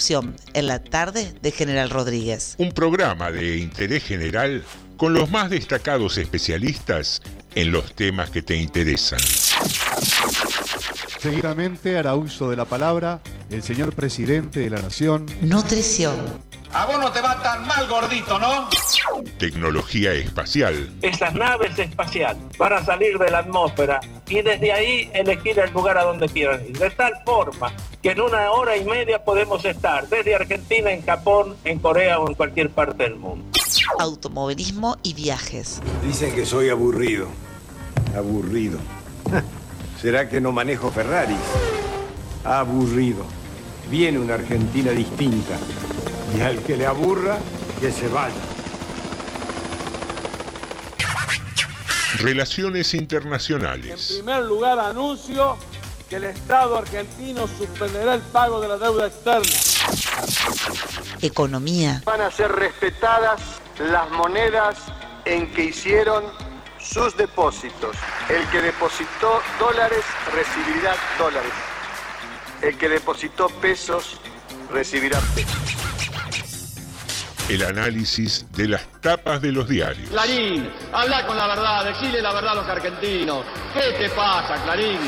opción en la tarde de General Rodríguez. Un programa de interés general con los más destacados especialistas en los temas que te interesan. Seguidamente hará uso de la palabra el señor presidente de la Nación. Nutrición. A vos no te va tan mal, gordito, ¿no? Tecnología espacial. Esas naves espaciales van a salir de la atmósfera y desde ahí elegir el lugar a donde quieran ir. De tal forma que en una hora y media podemos estar desde Argentina, en Japón, en Corea o en cualquier parte del mundo. Automovilismo y viajes. Dicen que soy aburrido. Aburrido. ¿Será que no manejo Ferraris? Aburrido. Viene una Argentina distinta. Y al que le aburra, que se vaya. Relaciones En internacionales. primer lugar, anuncio que el Estado argentino suspenderá el pago de la deuda externa. Economía. Van a ser respetadas las monedas en que hicieron sus depósitos. El que depositó dólares recibirá dólares. El que depositó pesos recibirá pesos. El análisis de las tapas de los diarios. Clarín, habla con la verdad, decile la verdad a los argentinos. ¿Qué te pasa, Clarín?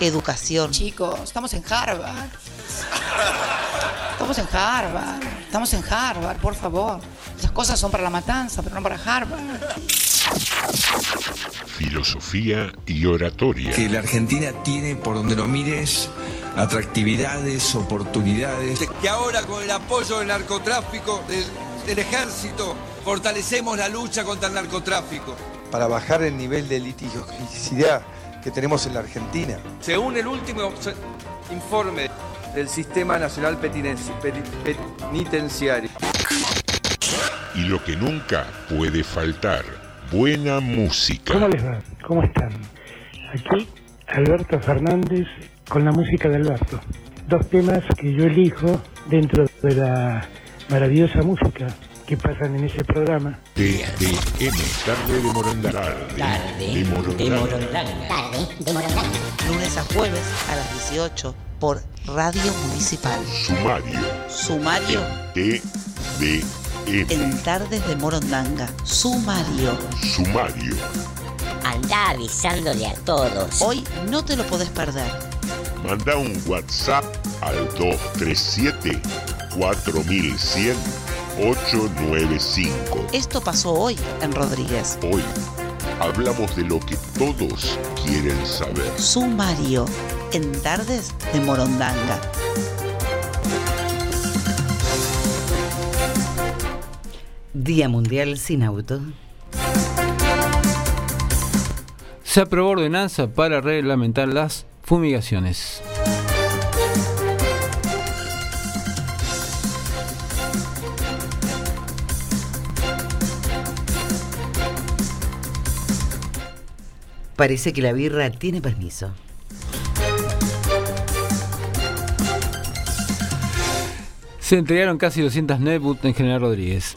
Educación. Chicos, estamos en Harvard. Estamos en Harvard. Estamos en Harvard, por favor. Las cosas son para la matanza, pero no para Harvard. Filosofía y oratoria. que la Argentina tiene, por donde lo mires, atractividades, oportunidades. Que ahora con el apoyo del narcotráfico, del, del ejército, fortalecemos la lucha contra el narcotráfico. para bajar el nivel de litigiosidad que tenemos en la Argentina. Según el último informe del Sistema Nacional Penitenciario. Y lo que nunca puede faltar. Buena música. ¿Cómo les va? ¿Cómo están? Aquí Alberto Fernández con la música de Alberto. Dos temas que yo elijo dentro de la maravillosa música que pasan en ese programa. TDM, tarde de Morondanga. Tarde de Morondanga. Tarde de Morondanga. Lunes a jueves a las 18 por Radio Municipal. Sumario. Sumario TDM. en Tardes de Morondanga. Sumario. Sumario. Anda avisándole a todos. Hoy no te lo podés perder. Manda un WhatsApp al 237 4100 895. Esto pasó hoy en Rodríguez. Hoy hablamos de lo que todos quieren saber. Sumario en Tardes de Morondanga. Día Mundial sin Auto. Se aprobó ordenanza para reglamentar las fumigaciones. Parece que la birra tiene permiso. Se entregaron casi 200 netbooks en General Rodríguez.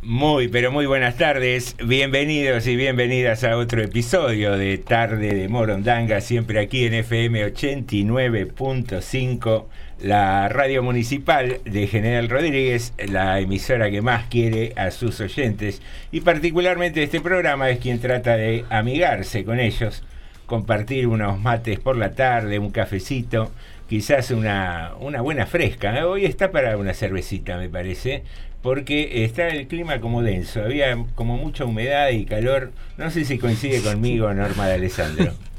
Muy, pero muy buenas tardes. Bienvenidos y bienvenidas a otro episodio de Tarde de Morondanga, siempre aquí en FM 89.5, la radio municipal de General Rodríguez, la emisora que más quiere a sus oyentes. Y particularmente este programa es quien trata de amigarse con ellos, compartir unos mates por la tarde, un cafecito quizás una, una buena fresca. Hoy está para una cervecita, me parece, porque está el clima como denso, había como mucha humedad y calor. No sé si coincide conmigo, Norma de Alessandro.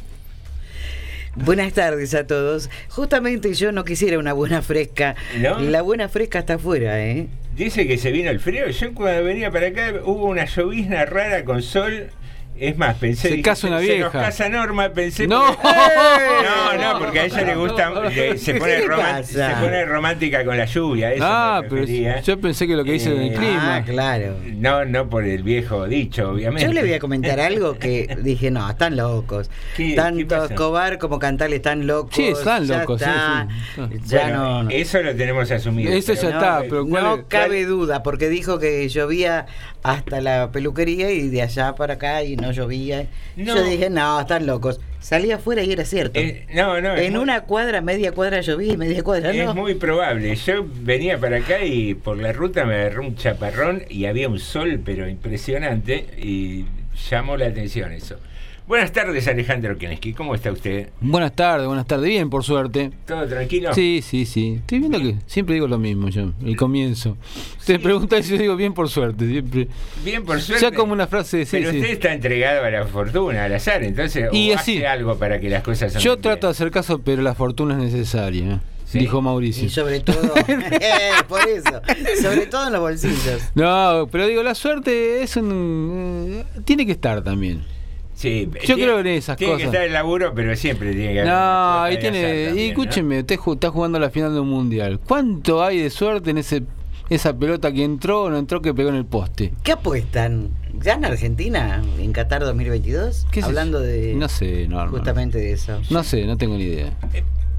Buenas tardes a todos. Justamente yo no quisiera una buena fresca. ¿No? La buena fresca está afuera, ¿eh? Dice que se vino el frío. Yo cuando venía para acá hubo una llovizna rara con sol. Es más, pensé. Se casa una Se nos vieja. casa Norma, pensé. No. porque- no, no, porque a ella le gusta. le- se, ¿Qué pone se romántica con la lluvia. Eso Ah, me pero refería. yo pensé que lo que dice del Eh, clima. Ah, claro. No, no por el viejo dicho, obviamente. Yo le voy a comentar algo que dije, no, están locos. ¿Qué- qué Tanto? Escobar como Cantal están locos. Sí, están ya locos, sí, está, sí. Ya Bueno, no, no. Eso lo tenemos asumido. Eso ya no, está, eh, pero ¿cuál No es- cabe duda, porque dijo que llovía hasta la peluquería y de allá para acá y no llovía. No. Yo dije, no, están locos. Salí afuera y era cierto. Eh, no, no. en muy- una cuadra, media cuadra lloví y media cuadra no. Es muy probable. Yo venía para acá y por la ruta me agarró un chaparrón y había un sol, pero impresionante, y llamó la atención eso. Buenas tardes, Alejandro Keneski. ¿Cómo está usted? Buenas tardes, buenas tardes. Bien, por suerte. ¿Todo tranquilo? Sí, sí, sí. Estoy viendo que siempre digo lo mismo yo, el comienzo. Te preguntas y yo digo bien por suerte, siempre. Bien, por suerte. Ya como una frase de sí, Pero sí. usted está entregado a la fortuna, al azar, entonces Y o así. hace algo para que las cosas Yo trato de hacer caso, pero la fortuna es necesaria, ¿eh? dijo Mauricio. Y sobre todo, eh, por eso, sobre todo en los bolsillos. No, pero digo, la suerte es un... eh, tiene que estar también. Sí, Yo tiene- creo en esas tiene cosas. que estar el laburo, pero siempre tiene que haber una No, de tiene. y también, ¿no? escúcheme, usted ju- está jugando la final de un mundial. ¿Cuánto hay de suerte en ese esa pelota que entró o no entró que pegó en el poste? ¿Qué apuestan? ¿Ya en Argentina, en Qatar 2022? ¿Qué Hablando de No sé, no, no. justamente de eso. No sé, no tengo ni idea.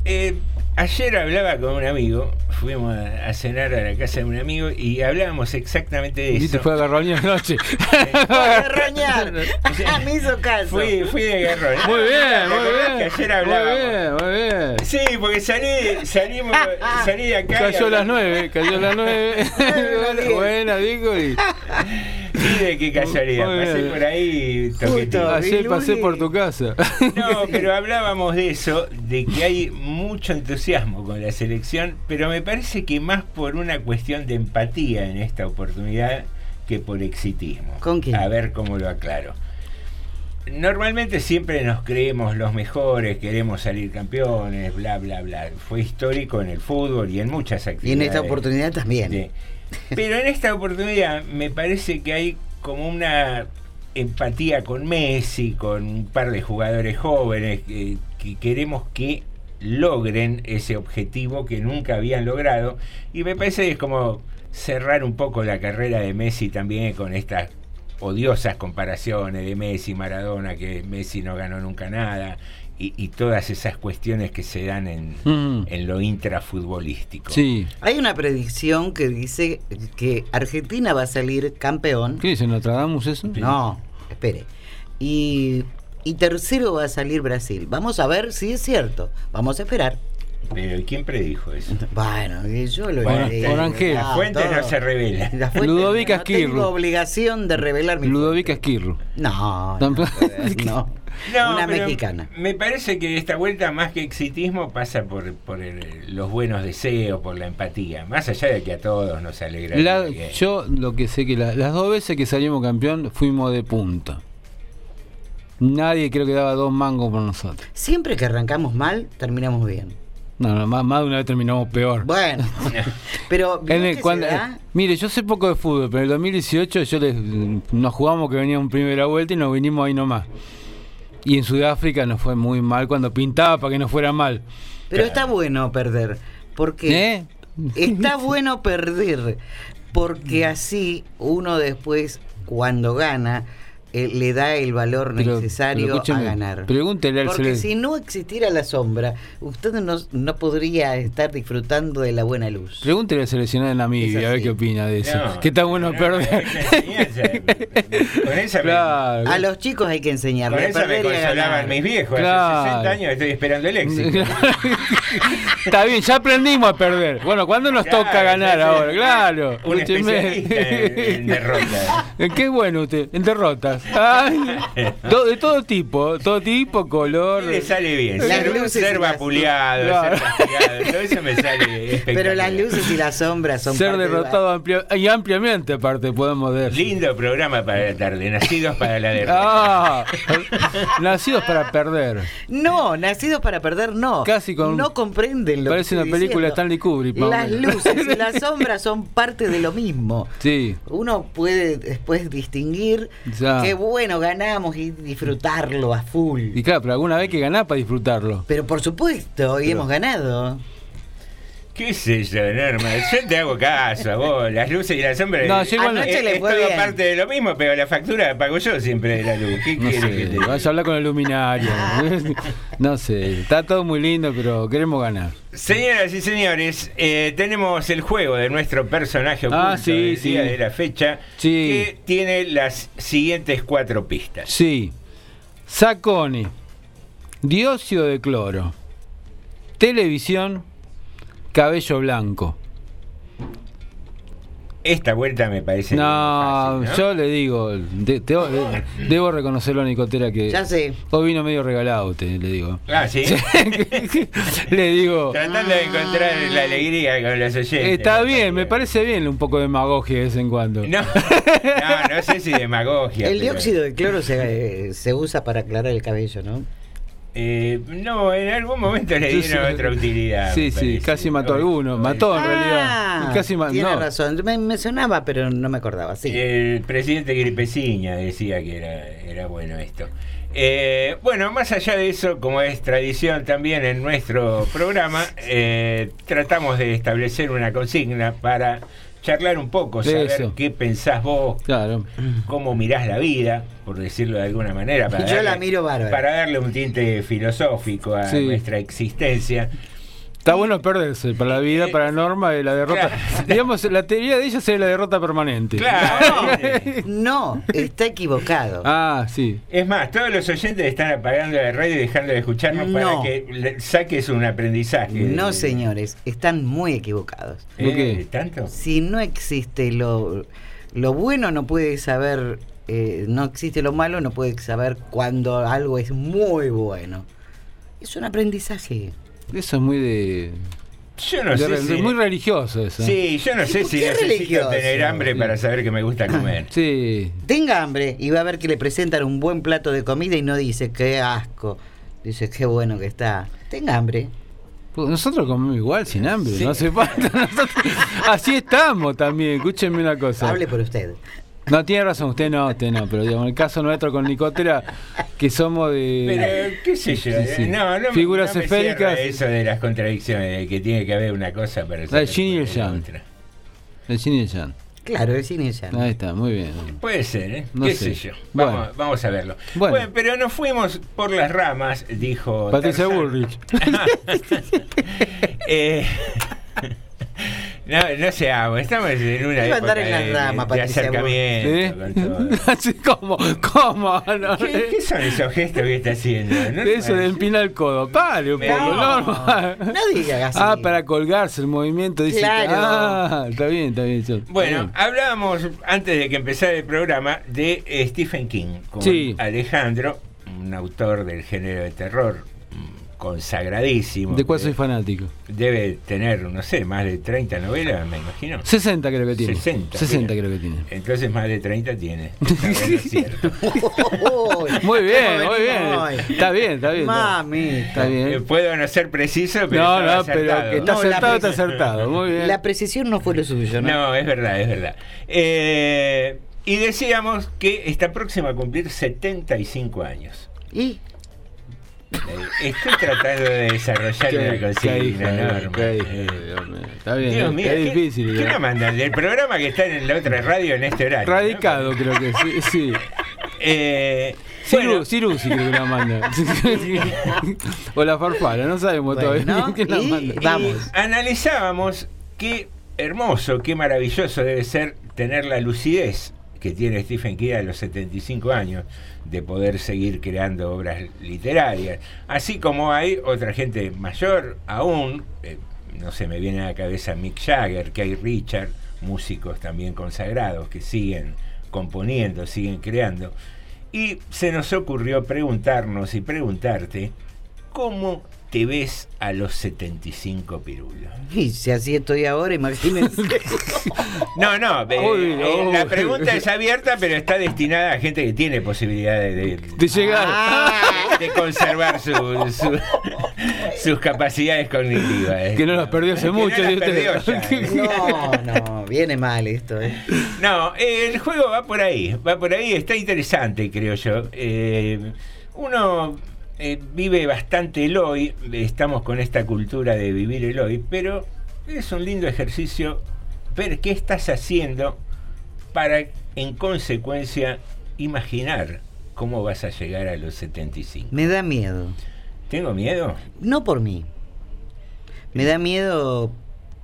Eh, ayer hablaba con un amigo, fuimos a, a cenar a la casa de un amigo y hablábamos exactamente de Y eso. te fue a garroñar anoche. Garroñar. Ah, me hizo caso. Fui, fui de guerrón. Muy bien, ¿Te muy bien. Que ayer hablábamos. Muy bien, muy bien. Sí, porque salí, salimos, salí de acá. y Cayó a las nueve, cayó a las nueve. Buena, digo. Y... De qué casualidad. Pasé por ahí toqueteo. Ayer pasé por tu casa. No, pero hablábamos de eso, de que hay mucho entusiasmo con la selección, pero me parece que más por una cuestión de empatía en esta oportunidad que por exitismo. ¿Con quién? A ver cómo lo aclaro. Normalmente siempre nos creemos los mejores, queremos salir campeones, bla, bla, bla. Fue histórico en el fútbol y en muchas Y actividades. en esta oportunidad también. Sí. Pero en esta oportunidad me parece que hay como una empatía con Messi, con un par de jugadores jóvenes que, que queremos que logren ese objetivo que nunca habían logrado. Y me parece que es como cerrar un poco la carrera de Messi también con estas odiosas comparaciones de Messi, Maradona, que Messi no ganó nunca nada. Y, y todas esas cuestiones que se dan en, Mm. en lo intrafutbolístico. Sí. Hay una predicción que dice que Argentina va a salir campeón. ¿Qué dice Nostradamus eso? No, espere. Y, y tercero va a salir Brasil. Vamos a ver si es cierto. Vamos a esperar. Pero ¿quién predijo eso? Bueno, yo lo Por- he por Ángel. La fuente no se revela. La fuente- Ludovica no tengo Esquirru. obligación de revelar mi Ludovica Esquirru. No, no, no. No, Una mexicana. Me parece que esta vuelta, más que exitismo, pasa por, por el- los buenos deseos, por la empatía. Más allá de que a todos nos alegra. La- yo lo que sé que la- las dos veces que salimos campeón fuimos de punta. Nadie creo que daba dos mangos por nosotros. Siempre que arrancamos mal, terminamos bien. No, no, más, más de una vez terminamos peor. Bueno, pero ¿vio En el- que cuando- se da? mire, yo sé poco de fútbol, pero en el 2018 yo les, nos jugamos que venía un primera vuelta y nos vinimos ahí nomás. Y en Sudáfrica nos fue muy mal cuando pintaba para que nos fuera mal. Pero está bueno perder. Porque ¿Eh? está bueno perder. Porque así uno después, cuando gana, eh, le da el valor Pero- necesario pero a ganar. pregúntele al Porque si no existiera la sombra, usted no, no podría estar disfrutando de la buena luz. Pregúntele al seleccionado de Namibia a ver qué opina de eso. No, que está bueno no, perder. con Claro. A los chicos hay que Con enseñarles a esa me perder consolaban mis viejos. Claro. Hace 60 años estoy esperando el éxito. Está bien, ya aprendimos a perder. Bueno, ¿cuándo nos Claro, toca ganar ahora? Claro. Un escúcheme. especialista en, en derrota. Qué bueno usted, en derrotas. Ay, to- de todo tipo, todo tipo, color. Y le sale bien. Las Ser, luces ser vapuleado, Claro. ser castigado, todo eso me sale. Pero las luces y las sombras son Ser parte de la- derrotado y ampliamente, aparte, podemos decir. Lindo programa para la tarde, nacidos para la derrota. Ah, nacidos para perder. No, nacidos para perder, no. Casi con- No comprenden lo Parece que una película. Stanley Kubrick. Las luces y las sombras son parte de lo mismo. Sí, Uno puede después distinguir Ya. qué bueno ganamos y disfrutarlo a full. y claro, pero alguna vez que ganar para disfrutarlo. Pero por supuesto, hoy Pero- hemos ganado. ¿Qué sé yo, Norma? Yo te hago caso a vos. Las luces y las sombras. No, yo igual es, es todo bien. parte de lo mismo, pero la factura la pago yo siempre de la luz. ¿Qué No quieres que te vas a hablar con el luminario. no sé, está todo muy lindo, pero queremos ganar. Señoras y señores, eh, tenemos el juego de nuestro personaje oculto Ah, sí, del sí. día de la fecha Sí. que tiene las siguientes cuatro pistas. Sí, Sacone, dióxido de cloro, televisión, cabello blanco. Esta vuelta me parece. No, fácil, ¿no? yo le digo, de- te- de- debo reconocerlo a Nicotera que Ya sé. hoy vino medio regalado, te, le digo. Ah, sí. le digo, Tratando de encontrar la alegría con los oyentes. está bien, me parece bien un poco de demagogia de vez en cuando. No, no, no sé si demagogia. El pero- dióxido de cloro se, eh, se usa para aclarar el cabello, ¿no? Eh, no, en algún momento le dieron sí. otra utilidad. Sí, sí, casi mató a alguno. Mató en Ah, realidad. Casi ma- tiene no. razón. Me, me sonaba, pero no me acordaba. Sí. El presidente Gripeciña decía que era, era bueno esto. Eh, bueno, más allá de eso, como es tradición también en nuestro programa, eh, tratamos de establecer una consigna para charlar un poco, De saber eso. qué pensás vos, Claro. cómo mirás la vida, por decirlo de alguna manera. Para Yo la miro bárbara. Para darle un tinte filosófico a Sí. nuestra existencia. Está bueno perderse para la Eh, vida, para Norma, de la derrota. Digamos, la teoría de ella sería la derrota permanente. Claro. No, está equivocado. Ah, sí. Es más, todos los oyentes están apagando la radio y dejando de escucharnos para que le- saques un aprendizaje. No, señores, están muy equivocados. ¿Eh? ¿Por qué? ¿Tanto? Si no existe lo, lo bueno, no puede saber, eh, no existe lo malo, no puede saber cuando algo es muy bueno. Es un aprendizaje. Eso es muy de. Yo no de sé si... Muy religioso eso. Sí, yo no sé ¿Por si necesito religioso? tener hambre para saber que me gusta comer. Sí. Tenga hambre y va a ver que le presentan un buen plato de comida y no dice qué asco. Dice qué bueno que está. Tenga hambre. Pues Nosotros comemos igual, sin hambre, no hace falta. Nosotros- así estamos también, escúchenme una cosa. Hable por usted. No, tiene razón, usted no, usted no, pero digamos, en el caso nuestro con Nicotera, que somos de... Pero, qué sé yo, Sí, sí. no, Figuras no me esféricas. eso de las contradicciones, de que tiene que haber una cosa para La Yin y el la Yang. El Yin y el Yang. Claro, el cine ya. Ahí está, muy bien. Puede ser, ¿eh? No ¿Qué sé. sé yo? Bueno. Vamos, a verlo. Bueno. Bueno. pero nos fuimos por las ramas, dijo Patricia. Bullrich. Eh, no, no seamos, estamos en una Iba a época andar en las de, ramas, de Patricia acercamiento como, ¿cómo? No, ¿Qué, qué son esos gestos que está haciendo? ¿No? Eso de empinar el codo. Pare un poco, No. normal. No diga así. Ah, para colgarse el movimiento. Dice, Claro. Ah, está bien, está bien. Bueno, está bien. hablábamos antes de que empezara el programa de eh, Stephen King con Sí. Alejandro, un autor del género de terror consagradísimo. ¿De cuál soy fanático? Debe tener, no sé, más de 30 novelas, me imagino. 60 creo que tiene. 60. 60 mira. creo que tiene. Entonces más de 30 tiene. Muy bien, ¿Cómo muy bien. Está bien, está bien. Mami. Está Eh, bien. Puedo no ser preciso, pero No, no, pero que está No, acertado, está acertado. Muy bien. La precisión no fue lo suyo, ¿no? No, es verdad, es verdad. Eh, y decíamos que está próxima a cumplir 75 años. ¿Y? Eh, Estoy tratando de desarrollar Qué- una hija, enorme. Eh. Está bien, Dios eh, mío, es ¿qué- difícil. ¿Qué nos mandan? Del programa que está en la otra radio en este horario. ¿no? Radicado, creo que sí. sí. Eh, Ciru, bueno, creo que la manda. o la farfala, no sabemos Bueno, todavía quién la manda. y Vamos. analizábamos qué hermoso, qué maravilloso debe ser tener la lucidez que tiene Stephen King a los 75 años de poder seguir creando obras literarias. Así como hay otra gente mayor aún, eh, no sé, me viene a la cabeza Mick Jagger, Keith Richard, músicos también consagrados que siguen componiendo, siguen creando. Y se nos ocurrió preguntarnos y preguntarte, ¿cómo te ves a los 75 pirulos? Y si así estoy ahora, imagínense. No, no, eh, eh, la pregunta es abierta, pero está destinada a gente que tiene posibilidades de, De llegar. Ah. de conservar su- su- sus capacidades cognitivas. que no las perdió hace Que no mucho. dice perdió eh. No, no, viene mal esto. ¿eh? No, eh, el juego va por ahí, va por ahí, está interesante, creo yo. Eh, uno eh, vive bastante el hoy, estamos con esta cultura de vivir el hoy, pero es un lindo ejercicio ver qué estás haciendo para, en consecuencia, imaginar cómo vas a llegar a los 75. Me da miedo. ¿Tengo miedo? No por mí. Me da miedo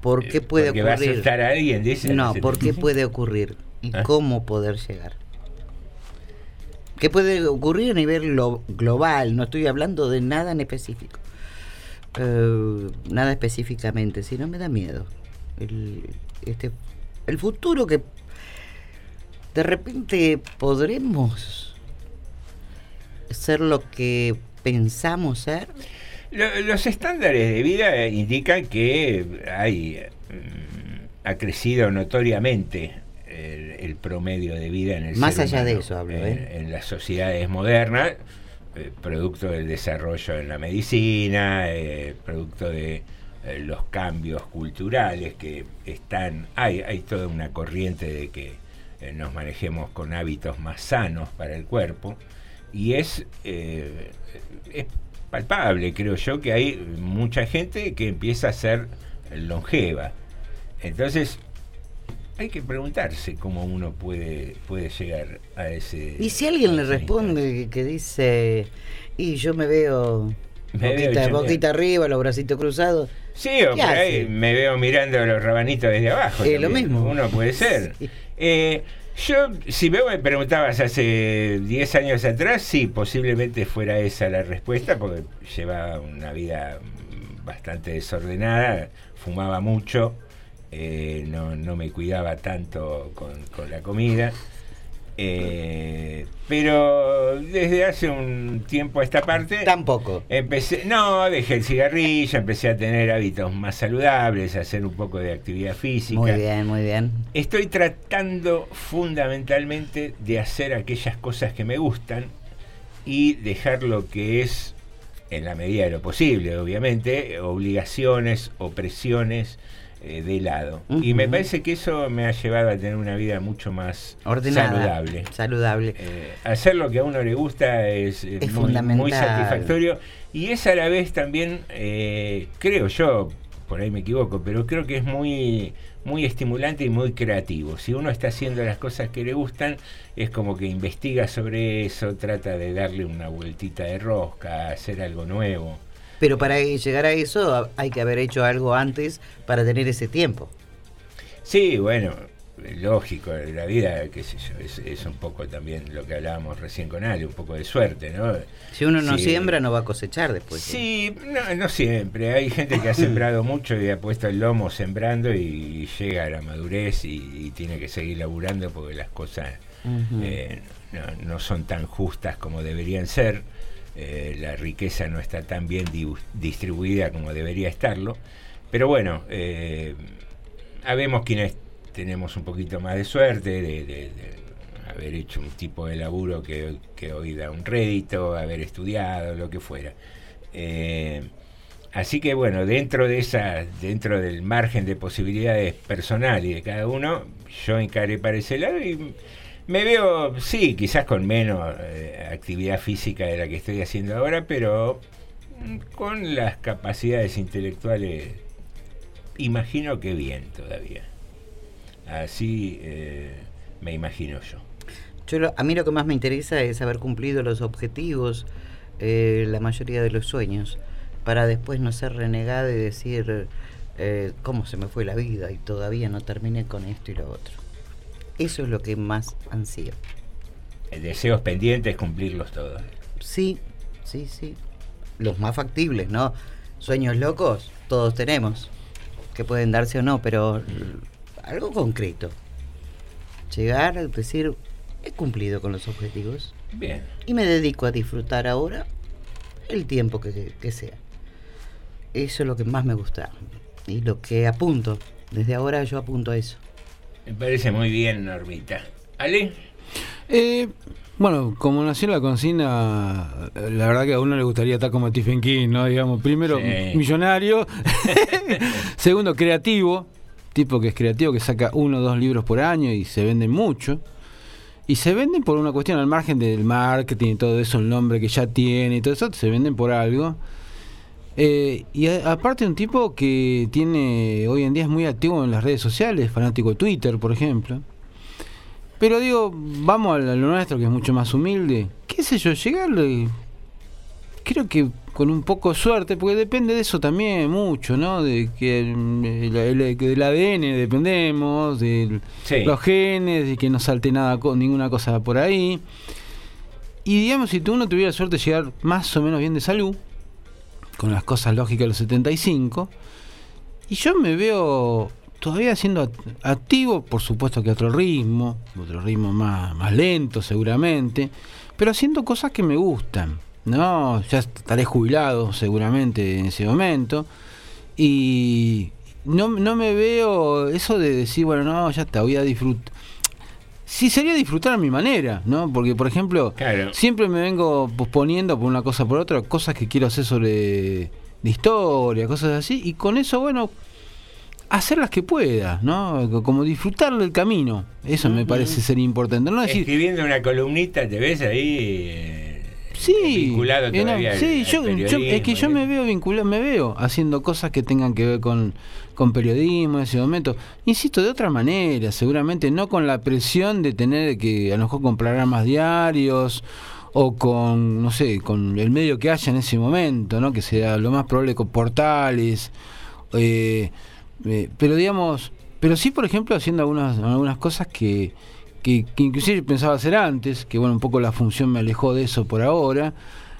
por qué puede Porque va a ocurrir. asustar a alguien, dice. No, por qué puede ocurrir y Ah. cómo poder llegar. ¿Qué puede ocurrir a nivel lo- global? No estoy hablando de nada en específico. Eh, nada específicamente, sino me da miedo. El, este, el futuro que de repente podremos ser lo que pensamos ser. Lo- Los estándares de vida indican que hay mm, ha crecido notoriamente el, el promedio de vida en el Más ser allá de eso hablo, en, ¿eh? en las sociedades modernas, eh, producto del desarrollo en la medicina, eh, producto de los cambios culturales que están, hay, hay toda una corriente de que nos manejemos con hábitos más sanos para el cuerpo y es, es palpable, creo yo, que hay mucha gente que empieza a ser longeva. Entonces, hay que preguntarse cómo uno puede, puede llegar a ese... Y si alguien le responde que, dice, y yo me veo Me veo boquita, arriba, los bracitos cruzados. Sí, o por ¿Qué ahí me veo mirando los rabanitos desde abajo. Eh, lo mismo. Uno puede ser. Eh, yo, si vos me preguntabas hace 10 años atrás, sí, posiblemente fuera esa la respuesta, porque llevaba una vida bastante desordenada, fumaba mucho, eh, no, no me cuidaba tanto con, con la comida. Eh, pero desde hace un tiempo a esta parte tampoco empecé no dejé el cigarrillo empecé a tener hábitos más saludables a hacer un poco de actividad física Muy bien, muy bien. estoy tratando fundamentalmente de hacer aquellas cosas que me gustan y dejar lo que es en la medida de lo posible obviamente obligaciones o presiones eh, de lado y me parece que eso me ha llevado a tener una vida mucho más Ordenada. saludable Saludable. eh, hacer lo que a uno le gusta es, eh, Es muy, fundamental. muy satisfactorio y es a la vez también, eh, creo yo, por ahí me equivoco, pero creo que es muy, muy estimulante y muy creativo. Si uno está haciendo las cosas que le gustan, es como que investiga sobre eso, trata de darle una vueltita de rosca, hacer algo nuevo. Pero para llegar a eso hay que haber hecho algo antes para tener ese tiempo. Sí, bueno, lógico, la vida, qué sé yo, es, es un poco también lo que hablábamos recién con Ale, un poco de suerte, ¿no? Si uno no Sí. siembra, no va a cosechar después. Sí, no, no siempre. Hay gente que ha sembrado mucho y ha puesto el lomo sembrando y llega a la madurez y, y tiene que seguir laburando porque las cosas eh, no, no son tan justas como deberían ser. Eh, la riqueza no está tan bien distribuida como debería estarlo. Pero bueno, eh, habemos quienes tenemos un poquito más de suerte de haber hecho un tipo de laburo que, que hoy da un rédito, haber estudiado, lo que fuera. Eh, así que bueno, dentro de esa, dentro del margen de posibilidades personal y de cada uno, yo encaré para ese lado y me veo, sí, quizás con menos eh, actividad física de la que estoy haciendo ahora, pero con las capacidades intelectuales, imagino que bien todavía. Así eh, me imagino yo. Yo lo- a mí lo que más me interesa es haber cumplido los objetivos, eh, la mayoría de los sueños, para después no ser renegada y decir eh, cómo se me fue la vida y todavía no terminé con esto y lo otro. Eso es lo que más ansío. Deseos pendientes, cumplirlos todos. Sí, sí, sí. Los más factibles, ¿no? Sueños locos, todos tenemos, que pueden darse o no, pero algo concreto. Llegar a decir, he cumplido con los objetivos Bien. y me dedico a disfrutar ahora el tiempo que, que sea. Eso es lo que más me gusta y lo que apunto. Desde ahora yo apunto a eso. Me parece muy bien, Normita. ¿Ale? Eh, bueno, como nació la consigna, eh, la verdad que a uno le gustaría estar como Stephen King, ¿no? Digamos, primero, Sí. millonario. Segundo, creativo. Tipo que es creativo, que saca uno o dos libros por año y se venden mucho. Y se venden por una cuestión al margen del marketing y todo eso, el nombre que ya tiene y todo eso, se venden por algo. Eh, y a- aparte un tipo que tiene, hoy en día es muy activo en las redes sociales, fanático de Twitter, por ejemplo. Pero digo, vamos a lo nuestro, que es mucho más humilde. ¿Qué sé yo? Llegarle. Creo que con un poco de suerte, porque depende de eso también mucho, ¿no? De que el- el- del ADN dependemos, de Sí. los genes, de que no salte nada, ninguna cosa por ahí. Y digamos, si tú uno tuviera suerte de llegar más o menos bien de salud, con las cosas lógicas de los 75, y yo me veo todavía siendo act- activo, por supuesto que otro ritmo, otro ritmo más, más lento seguramente, pero haciendo cosas que me gustan. No, ya estaré jubilado seguramente en ese momento. Y no, no me veo eso de decir, bueno, no, ya está, voy a disfrutar. Sí, sería disfrutar a mi manera, ¿no? Porque, por ejemplo, siempre me vengo posponiendo por una cosa por otra, cosas que quiero hacer sobre de historia, cosas así, y con eso, bueno, hacer las que pueda, ¿no? Como disfrutar del camino. Eso me parece ser importante. No decir, Escribiendo una columnita, ¿te ves ahí? eh, Sí, vinculado no, todavía al- sí, al yo, yo- es que yo me veo vinculado, me veo haciendo cosas que tengan que ver con, con periodismo en ese momento. Insisto, de otra manera, seguramente no con la presión de tener que a lo mejor comprar más diarios o con, no sé, con el medio que haya en ese momento, ¿no? Que sea lo más probable con portales. eh, eh, pero digamos, pero sí, por ejemplo, haciendo algunas, algunas cosas que, que, que inclusive pensaba hacer antes, que bueno, un poco la función me alejó de eso por ahora.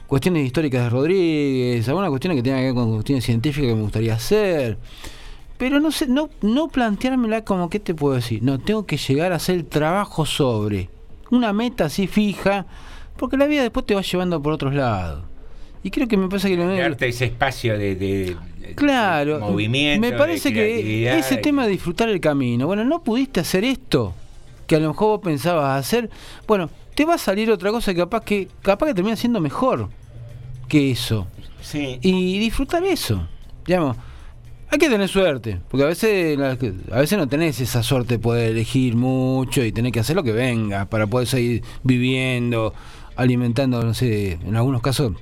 Cuestiones históricas de Rodríguez, algunas cuestiones que tengan que ver con cuestiones científicas que me gustaría hacer. Pero no sé, no, no planteármela como, ¿qué te puedo decir? No, tengo que llegar a hacer el trabajo sobre una meta así fija, porque la vida después te va llevando por otros lados. Y creo que me pasa que... lo- Darte ese espacio de, de- Claro, movimiento, me parece que ese tema de disfrutar el camino, bueno, no pudiste hacer esto que a lo mejor vos pensabas hacer, bueno, te va a salir otra cosa que capaz que capaz que termina siendo mejor que eso. Sí. Y disfrutar eso. Digamos, hay que tener suerte, porque a veces a veces no tenés esa suerte de poder elegir mucho y tener que hacer lo que venga para poder seguir viviendo, alimentando, no sé, en algunos casos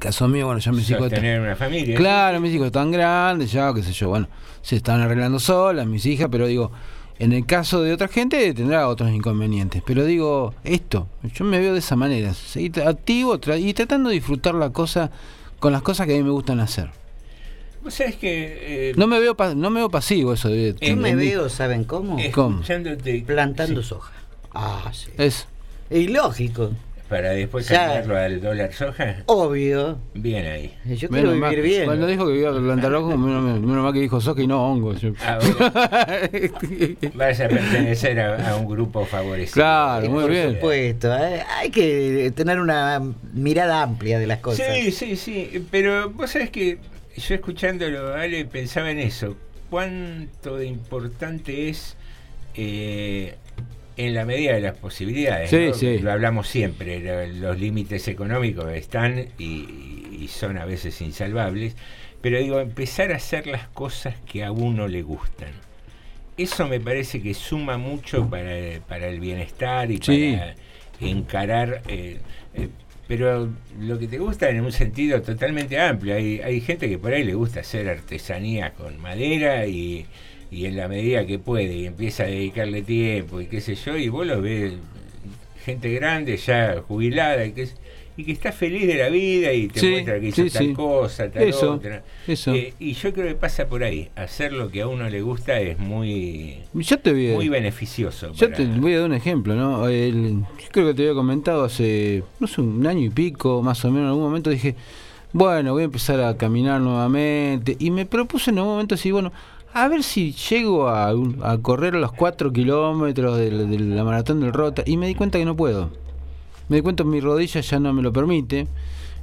caso mío, bueno, ya mis hijos Sostener una familia. Claro, mis hijos están grandes, ya, qué sé yo, bueno, se están arreglando solas, mis hijas, pero digo, en el caso de otra gente tendrá otros inconvenientes. Pero digo, esto, yo me veo de esa manera, seguir activo tra- y tratando de disfrutar la cosa con las cosas que a mí me gustan hacer. Vos sabés que. eh, No me veo no me veo pasivo eso de Yo me veo, ¿saben cómo? Plantando soja. Ah, sí. Es ilógico. para después cambiarlo al dólar soja. Obvio. Bien ahí. Yo Menos quiero mal- vivir bien. Cuando dijo que iba a plantar ojo, menos, menos mal que dijo soja y no hongos. Ah, Vas a pertenecer a, a un grupo favorecido. Claro, muy Por bien. supuesto, ¿eh? hay que tener una mirada amplia de las cosas. Sí, sí, sí. Pero vos sabés que yo escuchándolo, Ale, pensaba en eso. ¿Cuánto de importante es eh, en la medida de las posibilidades? Sí, ¿no? sí. Lo hablamos siempre. lo- los límites económicos están y, y son a veces insalvables. Pero digo, empezar a hacer las cosas que a uno le gustan. Eso me parece que suma mucho para, para el bienestar y Sí. para encarar. eh, eh, pero lo que te gusta en un sentido totalmente amplio. Hay, hay gente que por ahí le gusta hacer artesanía con madera y, y en la medida que puede y empieza a dedicarle tiempo y qué sé yo, y vos lo ves gente grande ya jubilada y que, es- y que está feliz de la vida y te Sí, muestra que hizo sí, tal sí. cosa, tal Eso, otra. eso. Eh, y yo creo que pasa por ahí. Hacer lo que a uno le gusta es muy, Yo te voy a- muy beneficioso. Yo para- te voy a dar un ejemplo, ¿no? El- yo creo que te había comentado hace, no sé, un año y pico, más o menos, en algún momento dije, bueno, voy a empezar a caminar nuevamente. Y me propuse en un momento decir, bueno, a ver si llego a, a correr los 4 kilómetros de, de la maratón del Rota. Y me di cuenta que no puedo. Me di cuenta que mi rodilla ya no me lo permite,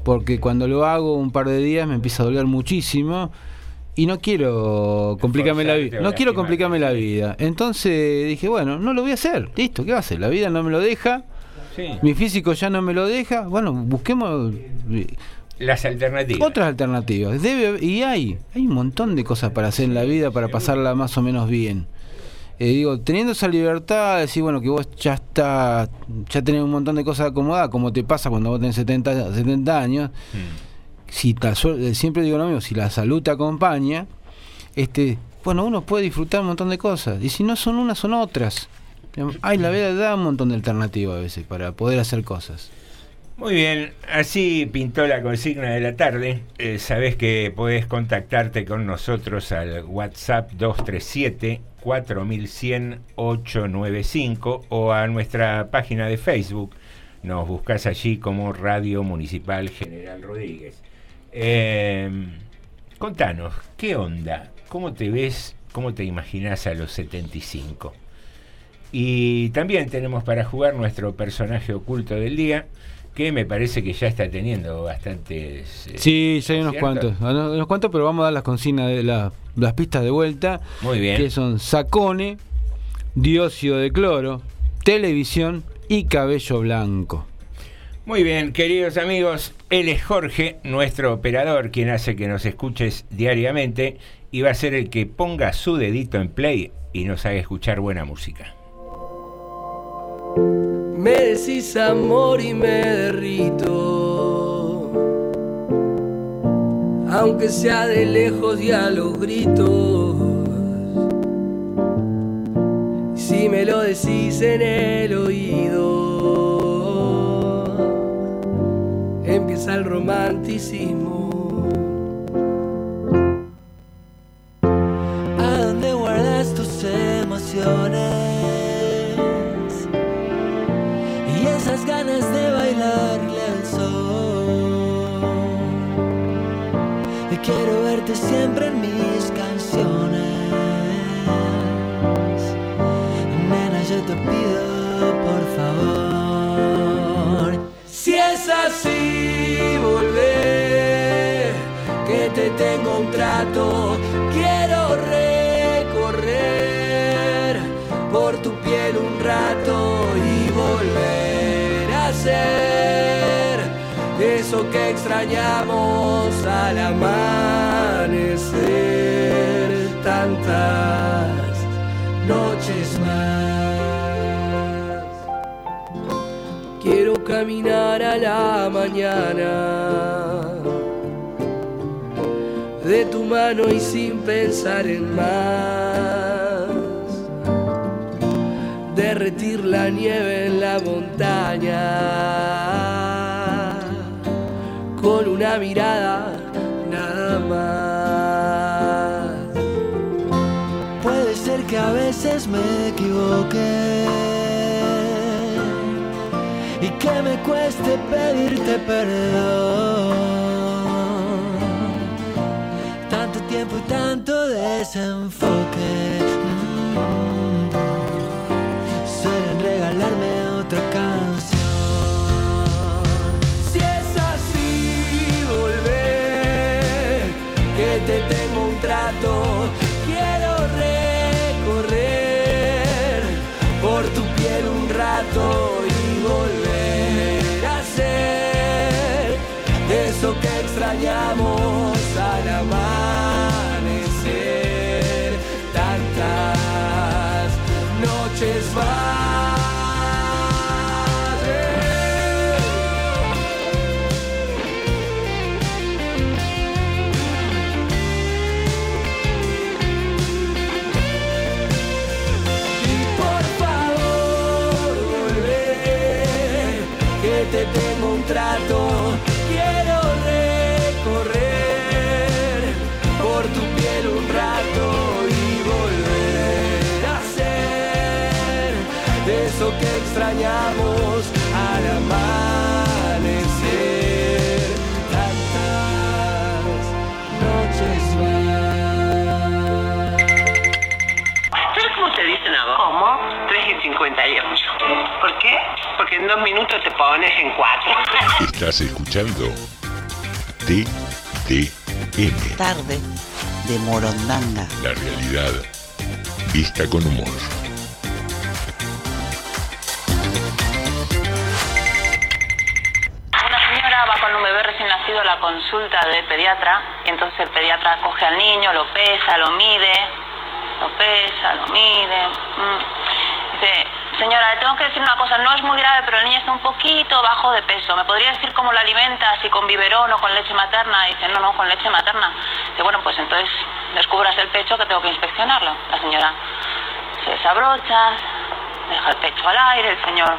porque cuando lo hago un par de días me empieza a doler muchísimo. Y no quiero complicarme la vida. No quiero complicarme la vida. Entonces dije, bueno, no lo voy a hacer. Listo, ¿qué va a hacer? La vida no me lo deja. Sí. Mi físico ya no me lo deja. Bueno, busquemos eh, Las alternativas. otras alternativas. Debe, y hay, hay un montón de cosas para hacer en la vida para pasarla más o menos bien. Eh, digo, teniendo esa libertad, de decir, bueno, que vos ya está, ya tenés un montón de cosas acomodadas, como te pasa cuando vos tenés 70, 70 años, si ta- suel- eh, siempre digo lo mismo, si la salud te acompaña, este, bueno, uno puede disfrutar un montón de cosas, y si no son unas, son otras. Ay, la vida da un montón de alternativas a veces para poder hacer cosas. Muy bien, así pintó la consigna de la tarde. Eh, sabés que podés contactarte con nosotros al WhatsApp 237 4100 895 o a nuestra página de Facebook nos buscas allí como Radio Municipal General Rodríguez. Eh, contanos, ¿qué onda? ¿Cómo te ves? ¿Cómo te imaginas a los 75? Y también tenemos para jugar nuestro personaje oculto del día, que me parece que ya está teniendo bastantes... eh, Sí, ya hay unos cuantos, unos unos cuantos, pero vamos a dar las consignas de la- las pistas de vuelta. Muy bien. Que son sacone, dióxido de cloro, televisión y cabello blanco. Muy bien, queridos amigos, él es Jorge, nuestro operador, quien hace que nos escuches diariamente y va a ser el que ponga su dedito en play y nos haga escuchar buena música. Me decís amor y me derrito. Aunque sea de lejos y a los gritos. Si me lo decís en el oído, empieza el romanticismo. Siempre en mis canciones. Nena, yo te pido, por favor. Si es así, volver, que te tengo un trato, quiero recorrer por tu piel un rato y volver a ser eso que extrañamos al amanecer tantas noches más. Quiero caminar a la mañana de tu mano y sin pensar en más. Derretir la nieve en la montaña con una mirada nada más. A veces me equivoque y que me cueste pedirte perdón. Tanto tiempo y tanto desenfoque. mm, ¿Cómo? 3 y 58. ¿Por qué? Porque en dos minutos te pones en cuatro. Estás escuchando TDM, Tarde de Morondanga. la realidad vista con humor. Una señora va con un bebé recién nacido a la consulta de pediatra y entonces el pediatra coge al niño, lo pesa, lo mide, lo pesa, lo mide. mm. Dice, señora, le tengo que decir una cosa, no es muy grave, pero el niño está un poquito bajo de peso. ¿Me podría decir cómo lo alimenta, si con biberón o con leche materna? Dice, no, no, con leche materna. Dice, bueno, pues entonces descubras el pecho que tengo que inspeccionarlo. La señora se desabrocha, deja el pecho al aire, el señor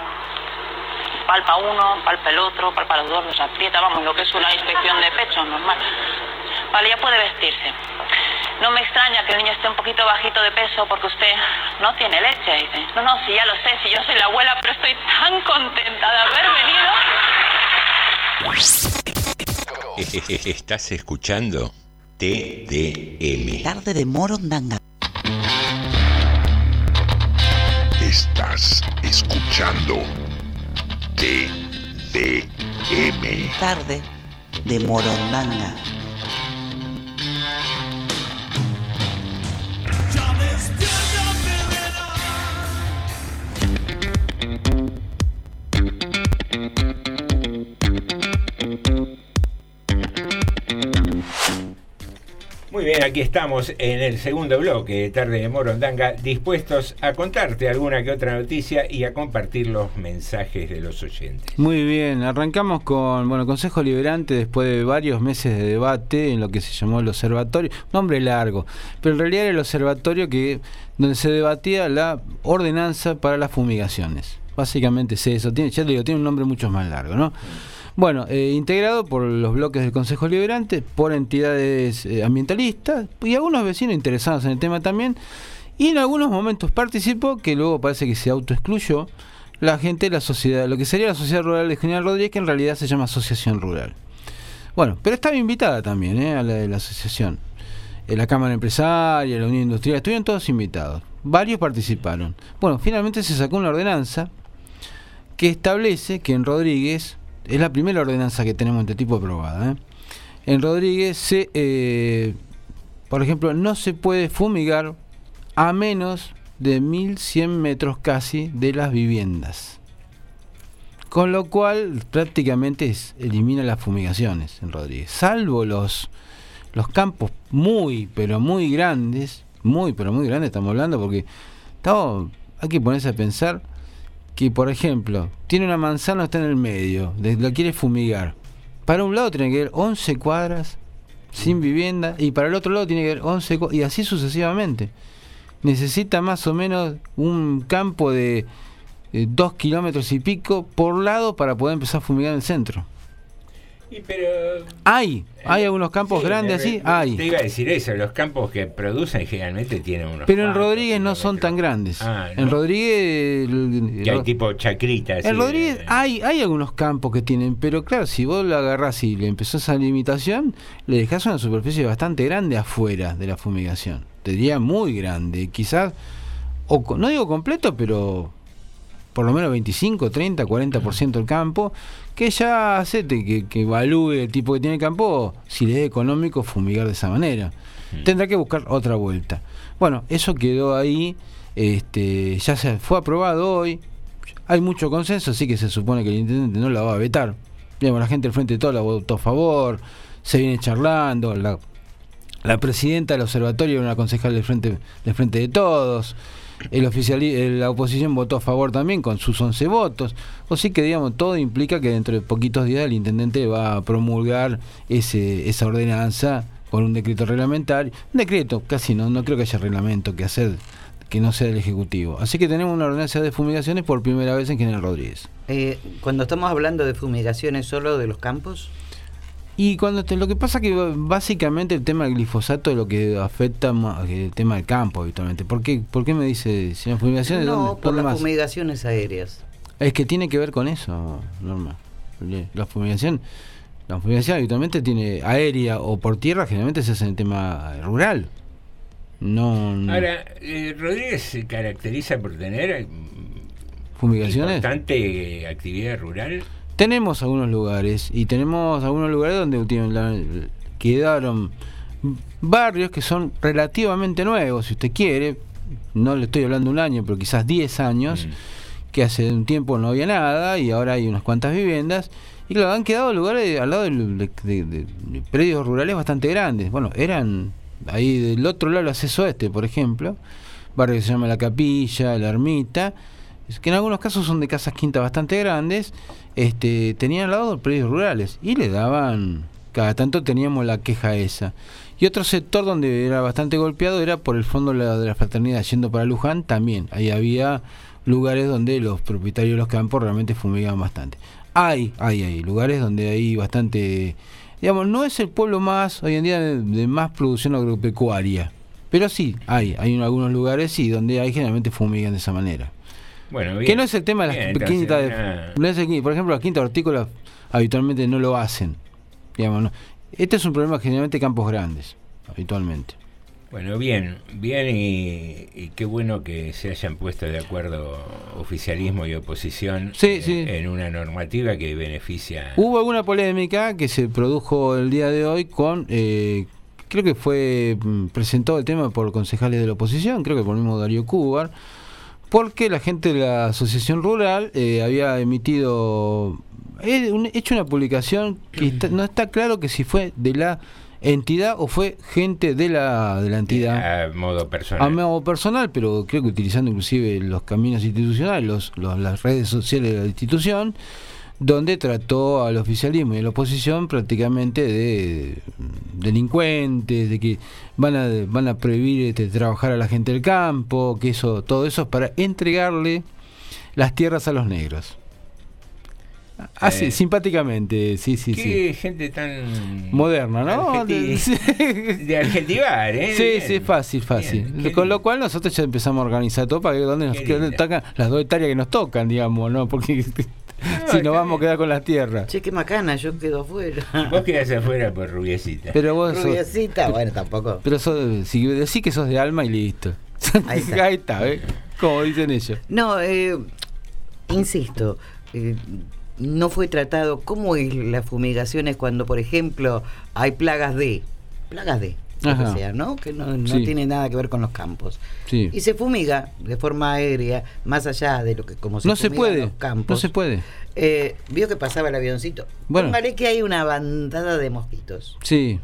palpa uno, palpa el otro, palpa los dos, los aprieta, vamos, lo que es una inspección de pecho normal. Vale, ya puede vestirse. No me extraña que el niño esté un poquito bajito de peso porque usted no tiene leche. Dice, no, no, sí, ya lo sé, si yo soy la abuela, pero estoy tan contenta de haber venido. Estás escuchando TDM. Tarde de Morondanga. Estás escuchando TDM. Tarde de Morondanga. Muy bien, aquí estamos en el segundo bloque de Tarde de Morondanga, dispuestos a contarte alguna que otra noticia y a compartir los mensajes de los oyentes. Muy bien, arrancamos con bueno, Consejo Liberante después de varios meses de debate en lo que se llamó el observatorio, nombre largo, pero en realidad era el observatorio que donde se debatía la ordenanza para las fumigaciones. Básicamente es eso, ya te digo, tiene un nombre mucho más largo, ¿no? Bueno, eh, integrado por los bloques del Consejo Liberante, por entidades eh, ambientalistas y algunos vecinos interesados en el tema también. Y en algunos momentos participó, que luego parece que se autoexcluyó, la gente de la sociedad, lo que sería la Sociedad Rural de General Rodríguez, que en realidad se llama Asociación Rural. Bueno, pero estaba invitada también eh, a la de la asociación. Eh, la Cámara Empresaria, la Unión Industrial, estuvieron todos invitados. Varios participaron. Bueno, finalmente se sacó una ordenanza que establece que en Rodríguez es la primera ordenanza que tenemos de este tipo aprobada. ¿eh? En Rodríguez, se, eh, por ejemplo, no se puede fumigar a menos de 1100 metros casi de las viviendas. Con lo cual prácticamente elimina las fumigaciones en Rodríguez. Salvo los, los campos muy, pero muy grandes. Muy, pero muy grandes estamos hablando porque estamos, hay que ponerse a pensar que, por ejemplo, tiene una manzana, está en el medio, la quiere fumigar. Para un lado tiene que haber 11 cuadras sin vivienda y para el otro lado tiene que haber 11 y así sucesivamente. Necesita más o menos un campo de, de dos kilómetros y pico por lado para poder empezar a fumigar en el centro. Pero, hay, hay algunos campos sí, grandes así, hay. Te iba a decir eso, los campos que producen generalmente tienen unos. Pero en Rodríguez no son tan grandes. Ah, ¿no? En Rodríguez... Que hay tipo chacritas. En Rodríguez hay, hay algunos campos que tienen, pero claro, si vos lo agarrás y le empezás a limitación, le dejás una superficie bastante grande afuera de la fumigación. Te diría muy grande, quizás, o no digo completo, pero por lo menos 25, 30, 40% del campo, que ya hace que, que evalúe el tipo que tiene el campo, si le es económico fumigar de esa manera. Tendrá que buscar otra vuelta. Bueno, eso quedó ahí, este, ya se fue aprobado hoy, hay mucho consenso, así que se supone que el intendente no la va a vetar. Digamos, la gente del Frente de Todo la votó a favor, se viene charlando, la, la presidenta del observatorio era una concejal del Frente, del frente de Todos, el oficiali- la oposición votó a favor también con sus 11 votos, así que digamos, todo implica que dentro de poquitos días el intendente va a promulgar ese, esa ordenanza por un decreto reglamentario, un decreto, casi no, no creo que haya reglamento que hacer que no sea del Ejecutivo. Así que tenemos una ordenanza de fumigaciones por primera vez en General Rodríguez. Eh, cuando estamos hablando de fumigaciones solo de los campos, Y cuando te- lo que pasa que básicamente el tema del glifosato es lo que afecta más que el tema del campo habitualmente. ¿Por qué, ¿Por qué me dice si la fumigación es no, dónde? por ¿Dónde las más? fumigaciones aéreas. Es que tiene que ver con eso, Norma. La fumigación, la fumigación habitualmente tiene aérea o por tierra, generalmente se hace en el tema rural. No, no- Ahora, eh, Rodríguez se caracteriza por tener fumigaciones. bastante actividad rural. Tenemos algunos lugares y tenemos algunos lugares donde quedaron barrios que son relativamente nuevos, si usted quiere, no le estoy hablando un año, pero quizás 10 años, que hace un tiempo no había nada y ahora hay unas cuantas viviendas. Y claro, han quedado lugares al lado de, de- de- de predios rurales bastante grandes. Bueno, eran ahí del otro lado del acceso este, por ejemplo, barrio que se llama La Capilla, La Ermita, que en algunos casos son de casas quintas bastante grandes, este, tenían al lado predios rurales y le daban, cada tanto teníamos la queja esa. Y otro sector donde era bastante golpeado era por el fondo de la, fraternidad, yendo para Luján también. Ahí había lugares donde los propietarios de los campos realmente fumigaban bastante. Hay, hay, hay lugares donde hay bastante digamos, no es el pueblo más, hoy en día, de, de más producción agropecuaria. Pero sí, hay, hay en algunos lugares sí, donde hay generalmente fumigan de esa manera. Bueno, Que no es el tema de las Bien, quintas. de- una- no es el por ejemplo, las quintas hortícolas habitualmente no lo hacen. Digamos, no. Este es un problema generalmente de campos grandes, habitualmente. Bueno, bien, bien y, y qué bueno que se hayan puesto de acuerdo oficialismo y oposición Sí, eh, sí. en una normativa que beneficia. Hubo alguna polémica que se produjo el día de hoy con, eh, creo que fue, mm, presentó el tema por concejales de la oposición, creo que por el mismo Darío Cubar, porque la gente de la Asociación Rural eh, había emitido, eh, hecho una publicación que está- no está claro que si fue de la entidad o fue gente de la, de la entidad. a modo personal. A modo personal, pero creo que utilizando inclusive los caminos institucionales, los, los- las redes sociales de la institución, donde trató al oficialismo y a la oposición prácticamente de delincuentes, de que van a, van a prohibir este, trabajar a la gente del campo, que eso, todo eso es para entregarle las tierras a los negros. Así, Eh, simpáticamente, sí, sí, Qué sí. gente tan Moderna, ¿no? argenti- de adjetivar, ¿eh? Sí, Bien. sí, fácil, fácil. Bien, Con lo cual nosotros ya empezamos a organizar todo para que donde nos tocan las dos hectáreas que nos tocan, digamos, ¿no? Porque si nos vamos a quedar con las tierras. Che, qué macana, yo quedo afuera. Vos quedás afuera por rubiecita. Pero vos sos- Rubiecita, bueno, tampoco. Pero sos- si decís que sos de alma y listo. Ahí está. Ahí está, ¿eh? Como dicen ellos. No, eh, insisto, eh, no fue tratado cómo es las fumigaciones cuando, por ejemplo, hay plagas de, plagas de, lo que sea, ¿no? Que no, no Sí. tiene nada que ver con los campos. Sí. Y se fumiga de forma aérea, más allá de lo que como se No se puede. los campos. No se puede. Eh, Vio que pasaba el avioncito. Bueno. Póngale que hay una bandada de mosquitos. Sí.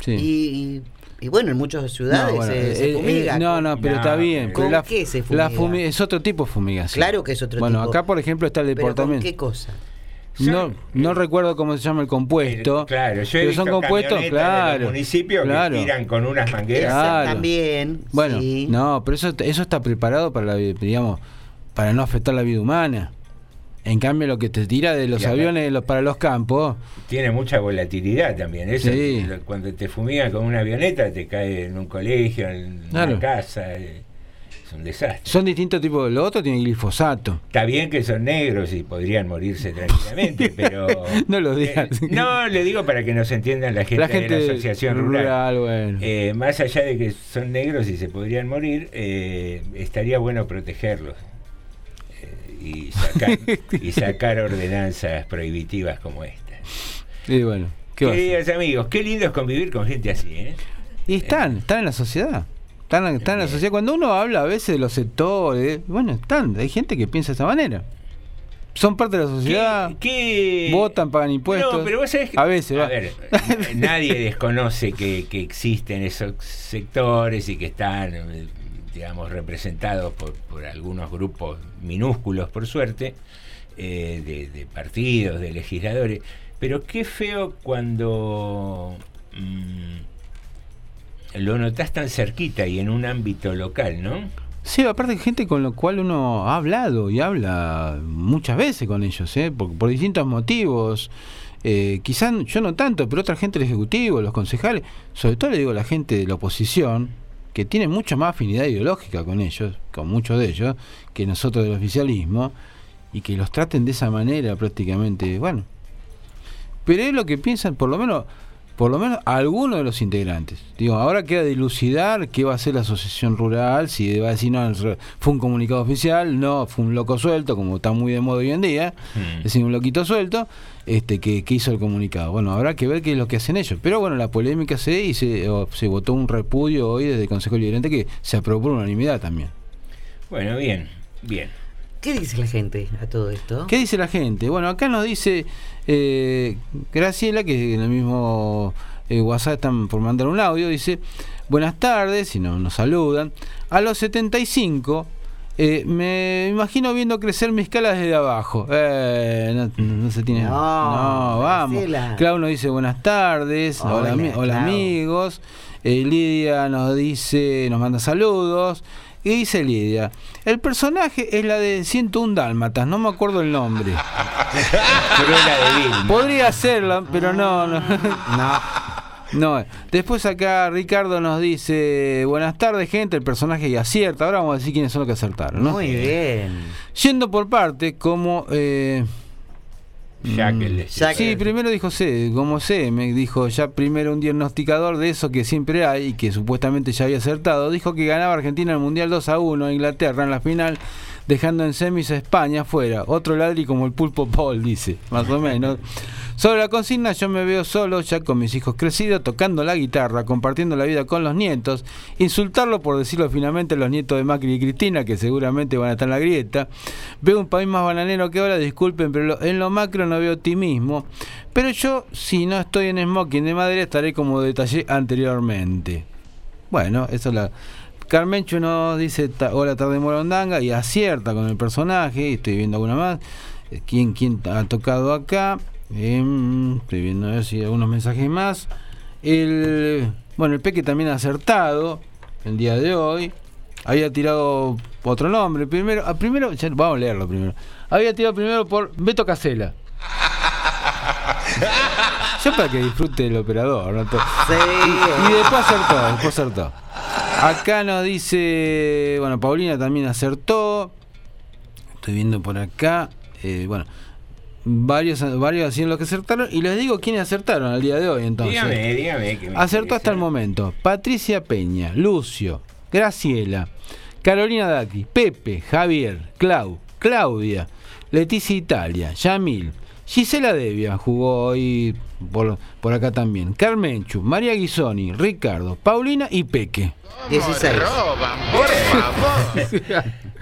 Sí. Y, y- bueno, en muchas ciudades No, bueno, se, se eh, eh, fumiga. no, no, pero está bien. ¿Con la, qué se la fumiga? fumi- es otro tipo de fumigación. Claro que es otro bueno, tipo. acá, por ejemplo, está el ¿Pero con departamento. qué cosa? No, no recuerdo cómo se llama el compuesto. Claro, yo he pero visto son compuestos, claro. los municipios claro. que tiran con unas mangueras. Claro. También. Bueno, sí. no, pero eso, eso está preparado para la, digamos, para no afectar la vida humana. En cambio, lo que te tira de los Y aviones de los- para los campos, Tiene mucha volatilidad también. Eso, Sí. cuando te fumigan con una avioneta, te cae en un colegio, en Claro. una casa. eh, un desastre. son distintos tipos. Lo otro tiene glifosato. Está bien que son negros y podrían morirse tranquilamente, pero. No lo digas. Eh, no, le digo para que nos entiendan la gente, La gente de la Asociación Rural. rural, bueno. Eh, más allá de que son negros y se podrían morir, eh, estaría bueno protegerlos y, sacar, y sacar ordenanzas prohibitivas como esta. Y bueno, ¿qué? Queridos amigos, qué lindo es convivir con gente así, ¿eh? Y están, están en la sociedad. Están, están en la sociedad. Cuando uno habla a veces de los sectores, bueno, están, hay gente que piensa de esa manera. Son parte de la sociedad, ¿Qué- votan, pagan impuestos. No, pero vos sabés que- a veces, va. A ver, nadie desconoce que, que existen esos sectores y que están, digamos, representados por, por algunos grupos minúsculos, por suerte, eh, de, de partidos, de legisladores. Pero qué feo cuando mm, lo notás tan cerquita y en un ámbito local, ¿no? Sí, aparte hay gente con la cual uno ha hablado y habla muchas veces con ellos, ¿eh? por, por distintos motivos. Eh, quizás yo no tanto, pero otra gente del Ejecutivo, los concejales, sobre todo le digo a la gente de la oposición, que tiene mucha más afinidad ideológica con ellos, con muchos de ellos, que nosotros del oficialismo, y que los traten de esa manera prácticamente, bueno. Pero es lo que piensan, por lo menos, por lo menos algunos de los integrantes. Digo, ahora queda dilucidar qué va a hacer la asociación rural, si va a decir, no, fue un comunicado oficial, no, fue un loco suelto, como está muy de moda hoy en día, Mm. es decir, un loquito suelto, este que, que hizo el comunicado. Bueno, habrá que ver qué es lo que hacen ellos. Pero bueno, la polémica se y se, o se votó un repudio hoy desde el Consejo Liberante que se aprobó por unanimidad también. Bueno, bien, bien. ¿Qué dice la gente a todo esto? ¿Qué dice la gente? Bueno, acá nos dice eh, Graciela, que en el mismo eh, WhatsApp están por mandar un audio, dice, buenas tardes, y no, nos saludan. A los 75, eh, me imagino viendo crecer mis calas desde abajo. Eh, no, no se tiene... No, No, vamos. Graciela. Claudio nos dice buenas tardes, hola, Hola, ami- hola Clau. amigos. Eh, Lidia nos dice, nos manda saludos. Y dice Lidia, el personaje es la de 101 Dálmatas, no me acuerdo el nombre. Podría serla, pero no, no. No. Después acá Ricardo nos dice, buenas tardes gente, el personaje y acierta. Ahora vamos a decir quiénes son los que acertaron. ¿no? Muy bien. Yendo por parte, como... Eh, Mm. Sí, primero dijo C, como C, me dijo ya primero un diagnosticador de eso que siempre hay y que supuestamente ya había acertado, dijo que ganaba Argentina el Mundial 2 a 1 a Inglaterra en la final, dejando en semis a España fuera. Otro ladri como el pulpo Paul, dice, más o menos. Sobre la consigna yo me veo solo, ya con mis hijos crecidos, tocando la guitarra, compartiendo la vida con los nietos, insultarlo por decirlo finalmente los nietos de Macri y Cristina, que seguramente van a estar en la grieta. Veo un país más bananero que ahora, disculpen, pero en lo macro no veo optimismo. Pero yo, si no estoy en smoking de madera, estaré como detallé anteriormente. Bueno, eso es la... Carmencho nos dice hola tarde Morondanga y acierta con el personaje, estoy viendo alguna más. Eh, ¿Quién, quién ha tocado acá? Em, estoy viendo a ver si hay algunos mensajes más. El, bueno, el Peque también ha acertado el día de hoy. Había tirado otro nombre. Primero, ah, primero ya- vamos a leerlo primero. Había tirado primero por Beto Casela. Yo para que disfrute el operador, ¿no? To- y, y después acertó, después acertó. Acá nos dice, bueno, Paulina también acertó. Estoy viendo por acá. eh, bueno, varios, varios hacían lo que acertaron. Y les digo quiénes acertaron al día de hoy, entonces. Dígame, dígame. Que me Acertó hasta el momento. Patricia Peña, Lucio, Graciela, Carolina Daki, Pepe, Javier, Clau, Claudia, Leticia Italia, Yamil, Gisela Devia jugó hoy por, por acá también. Carmenchu, María Guisoni, Ricardo, Paulina y Peque. 16. Una numerosa. lista de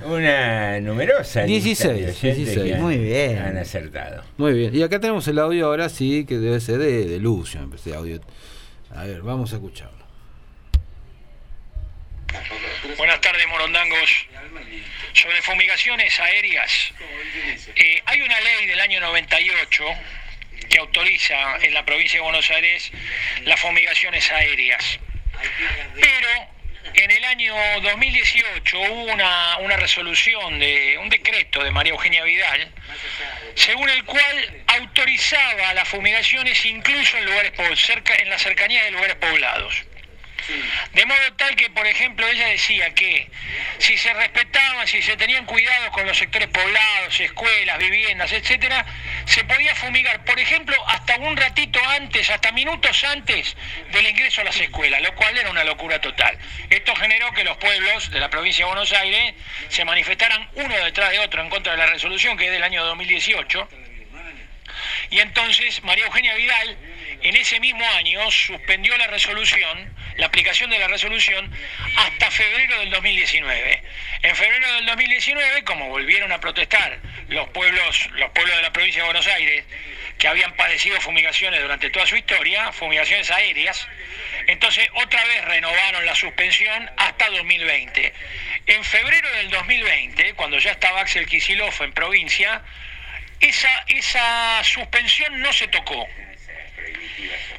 16, oyentes 16. que han- Muy bien. Han acertado. Muy bien. Y acá tenemos el audio ahora sí, que debe ser de, de Lucio. ese audio. A ver, vamos a escucharlo. Buenas tardes, morondangos. Sobre fumigaciones aéreas, eh, hay una ley del año 98 que autoriza en la provincia de Buenos Aires las fumigaciones aéreas. Pero en el año 2018 hubo una, una resolución, de un decreto de María Eugenia Vidal, según el cual autorizaba las fumigaciones incluso en lugares cerca, en la cercanía de lugares poblados. De modo tal que, por ejemplo, ella decía que si se respetaban, si se tenían cuidado con los sectores poblados, escuelas, viviendas, etcétera, se podía fumigar, por ejemplo, hasta un ratito antes, hasta minutos antes del ingreso a las escuelas, lo cual era una locura total. Esto generó que los pueblos de la provincia de Buenos Aires se manifestaran uno detrás de otro en contra de la resolución que es del año 2018. Y entonces María Eugenia Vidal en ese mismo año suspendió la resolución, la aplicación de la resolución, hasta febrero del 2019. En febrero del 2019, como volvieron a protestar los pueblos, los pueblos de la provincia de Buenos Aires, que habían padecido fumigaciones durante toda su historia, fumigaciones aéreas, entonces otra vez renovaron la suspensión hasta 2020. En febrero del 2020, cuando ya estaba Axel Kicillof en provincia, esa, esa suspensión no se tocó.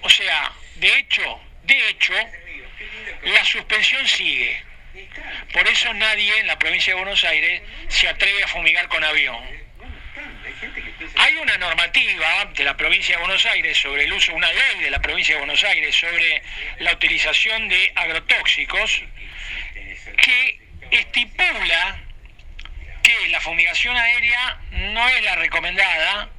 O sea, de hecho, de hecho, la suspensión sigue. Por eso nadie en la provincia de Buenos Aires se atreve a fumigar con avión. Hay una normativa de la provincia de Buenos Aires sobre el uso, una ley de la provincia de Buenos Aires sobre la utilización de agrotóxicos que estipula que la fumigación aérea no es la recomendada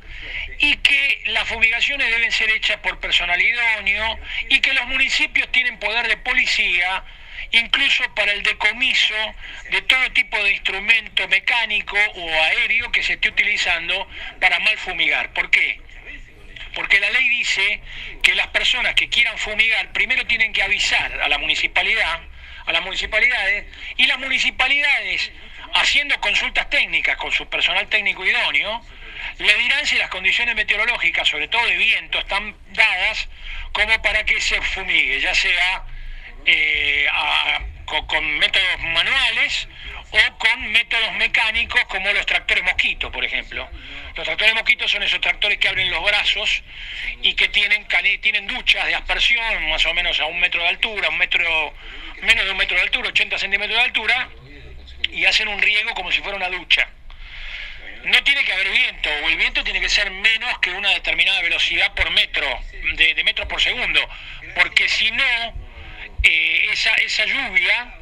y que las fumigaciones deben ser hechas por personal idóneo y que los municipios tienen poder de policía incluso para el decomiso de todo tipo de instrumento mecánico o aéreo que se esté utilizando para mal fumigar. ¿Por qué? Porque la ley dice que las personas que quieran fumigar primero tienen que avisar a la municipalidad, a las municipalidades, y las municipalidades, haciendo consultas técnicas con su personal técnico idóneo, le dirán si las condiciones meteorológicas, sobre todo de viento, están dadas como para que se fumigue, ya sea eh, con, métodos manuales o con métodos mecánicos como los tractores mosquito, por ejemplo. Los tractores mosquito son esos tractores que abren los brazos y que tienen duchas de aspersión más o menos a un metro de altura, un metro, menos de un metro de altura, 80 centímetros de altura, y hacen un riego como si fuera una ducha. No tiene que haber viento, o el viento tiene que ser menos que una determinada velocidad por metro, de, de metros por segundo, porque si no, eh, esa, esa lluvia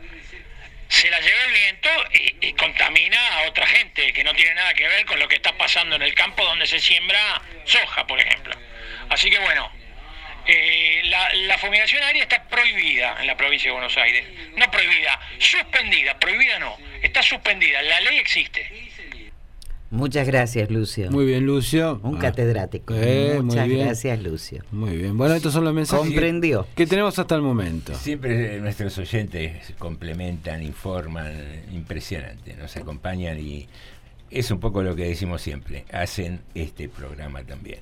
se la lleva el viento y, contamina a otra gente que no tiene nada que ver con lo que está pasando en el campo donde se siembra soja, por ejemplo. Así que bueno, eh, la, la fumigación aérea está prohibida en la provincia de Buenos Aires. No prohibida, suspendida, prohibida no, está suspendida, la ley existe. Muchas gracias, Lucio. Muy bien, Lucio. Un Ah. catedrático. Eh, muy Muchas bien. gracias, Lucio. Muy bien. Bueno, estos son los mensajes que- Comprendió. que tenemos hasta el momento. Siempre nuestros oyentes complementan, informan, impresionante, nos acompañan y es un poco lo que decimos siempre, hacen este programa también.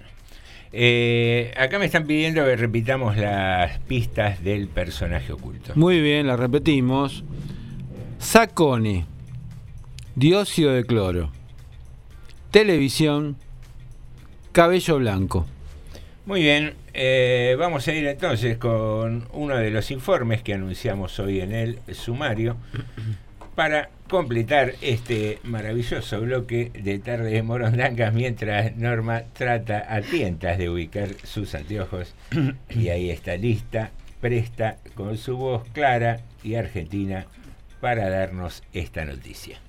Eh, acá me están pidiendo que repitamos las pistas del personaje oculto. Muy bien, la repetimos. Sacone. Dióxido de cloro. Televisión. Cabello blanco. Muy bien, eh, vamos a ir entonces con uno de los informes que anunciamos hoy en el sumario para completar este maravilloso bloque de tarde de morondangas mientras Norma trata a tientas de ubicar sus anteojos y ahí está lista, presta con su voz clara y argentina para darnos esta noticia.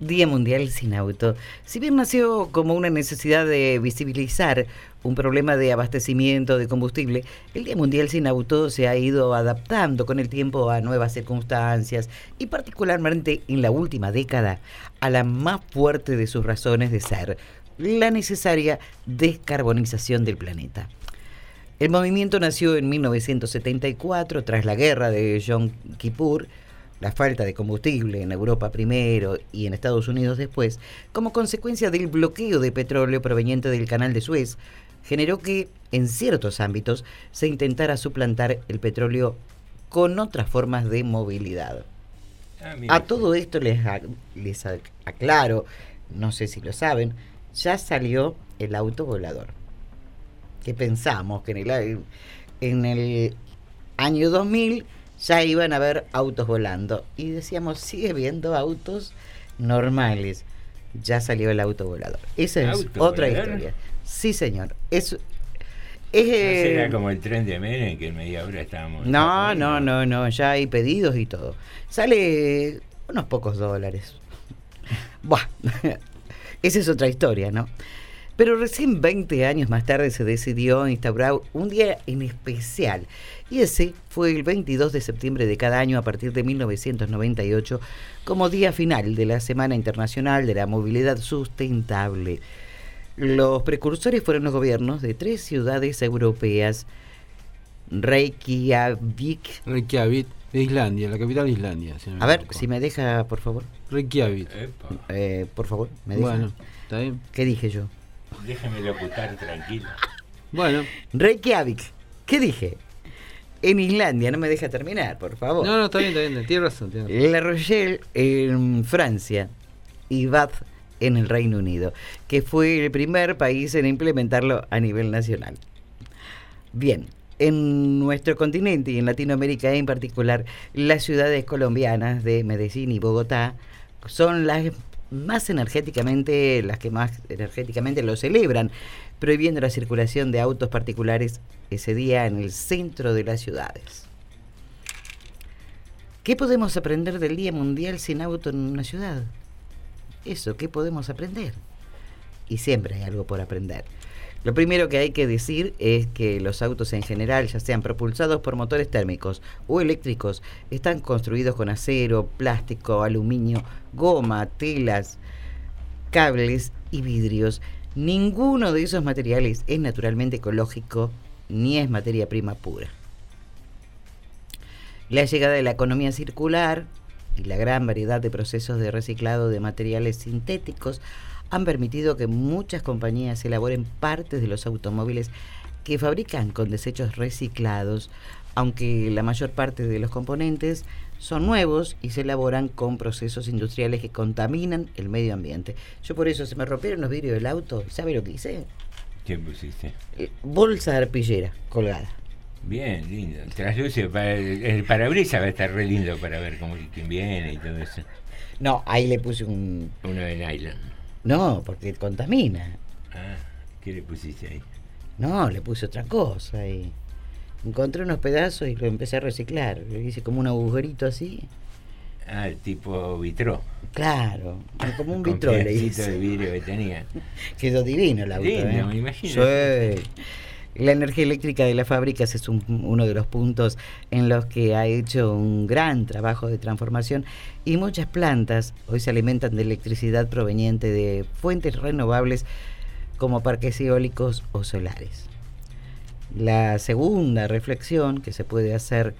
Día Mundial sin Auto. Si bien nació como una necesidad de visibilizar un problema de abastecimiento de combustible, el Día Mundial sin Auto se ha ido adaptando con el tiempo a nuevas circunstancias y particularmente en la última década a la más fuerte de sus razones de ser, la necesaria descarbonización del planeta. El movimiento nació en 1974 tras la guerra de Yom Kippur, la falta de combustible en Europa primero y en Estados Unidos después, como consecuencia del bloqueo de petróleo proveniente del canal de Suez, generó que, en ciertos ámbitos, se intentara suplantar el petróleo con otras formas de movilidad. Ah. A todo esto les, ac- les ac- aclaro, no sé si lo saben, ya salió el auto volador. Que pensamos que en el, en el año 2000 ya iban a haber autos volando. Y decíamos, sigue viendo autos normales. Ya salió el auto volador. Esa es ¿Auto otra volador? historia. Sí, señor. Es, es, ¿No eh, será como el tren de Menem que en media hora estábamos... no, no, no, no, ya hay pedidos y todo. Sale unos pocos dólares. Buah, esa es otra historia, ¿no? Pero recién 20 años más tarde se decidió instaurar un día en especial. Y ese fue el 22 de septiembre de cada año a partir de 1998 como día final de la Semana Internacional de la Movilidad Sustentable. Los precursores fueron los gobiernos de tres ciudades europeas, Reykjavik. Reykjavik, de Islandia, la capital de Islandia. si no A ver, si me deja, por favor. Reykjavik. Eh, por favor, me deja. Bueno, está bien. ¿Qué dije yo? Déjeme locutar tranquilo. Bueno. Reykjavik. ¿Qué dije? En Islandia, no me deja terminar, por favor. No, no, está bien, está bien. Tienes razón. tienes razón. La Rochelle en Francia y Bath en el Reino Unido, que fue el primer país en implementarlo a nivel nacional. Bien, en nuestro continente y en Latinoamérica en particular, las ciudades colombianas de Medellín y Bogotá son las más energéticamente, las que más energéticamente lo celebran, prohibiendo la circulación de autos particulares ese día en el centro de las ciudades. ¿Qué podemos aprender del Día Mundial sin auto en una ciudad? Eso, ¿qué podemos aprender? Y siempre hay algo por aprender. Lo primero que hay que decir es que los autos en general, ya sean propulsados por motores térmicos o eléctricos, están construidos con acero, plástico, aluminio, goma, telas, cables y vidrios. Ninguno de esos materiales es naturalmente ecológico ni es materia prima pura. La llegada de la economía circular y la gran variedad de procesos de reciclado de materiales sintéticos han permitido que muchas compañías elaboren partes de los automóviles que fabrican con desechos reciclados, aunque la mayor parte de los componentes son nuevos y se elaboran con procesos industriales que contaminan el medio ambiente. Yo por eso se me rompieron los vidrios del auto, ¿sabe lo que hice? ¿Qué pusiste? Eh, Bolsa de arpillera colgada. Bien, lindo. Traslúcido. para- el parabrisas va a estar re lindo para ver cómo, quién viene y todo eso. No, ahí le puse un... Uno de nylon. No, porque contamina. Ah, ¿qué le pusiste ahí? No, le puse otra cosa y encontré unos pedazos y lo empecé a reciclar. Le hice como un agujerito así. Ah, el tipo vitró. Claro, como un vitró le hice. de vidrio que tenía. Quedó divino el auto. Lindo, ¿eh? me imagino. Sí. La energía eléctrica de las fábricas es un- uno de los puntos en los que ha hecho un gran trabajo de transformación y muchas plantas hoy se alimentan de electricidad proveniente de fuentes renovables como parques eólicos o solares. La segunda reflexión que se puede hacer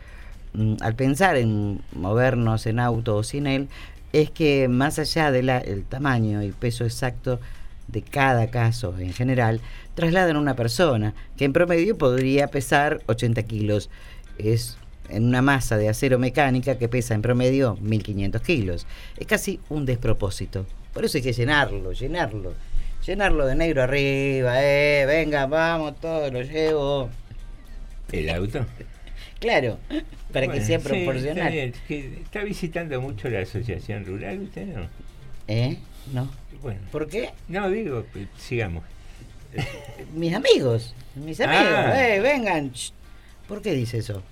mm, al pensar en movernos en auto o sin él es que más allá del tamaño y peso exacto de cada caso en general, trasladan a una persona que en promedio podría pesar 80 kilos. Es en una masa de acero mecánica que pesa en promedio 1500 kilos. Es casi un despropósito. Por eso hay que llenarlo, llenarlo. Llenarlo de negro arriba, eh, venga, vamos, todo lo llevo. ¿El auto? Claro, para que sea sí, proporcional. está, bien. Está visitando mucho la asociación rural, ¿usted no? ¿Eh? No. Bueno. ¿Por qué? No, digo, pues, sigamos. Mis amigos, mis amigos, Ah. eh, vengan. ¿Por qué dice eso?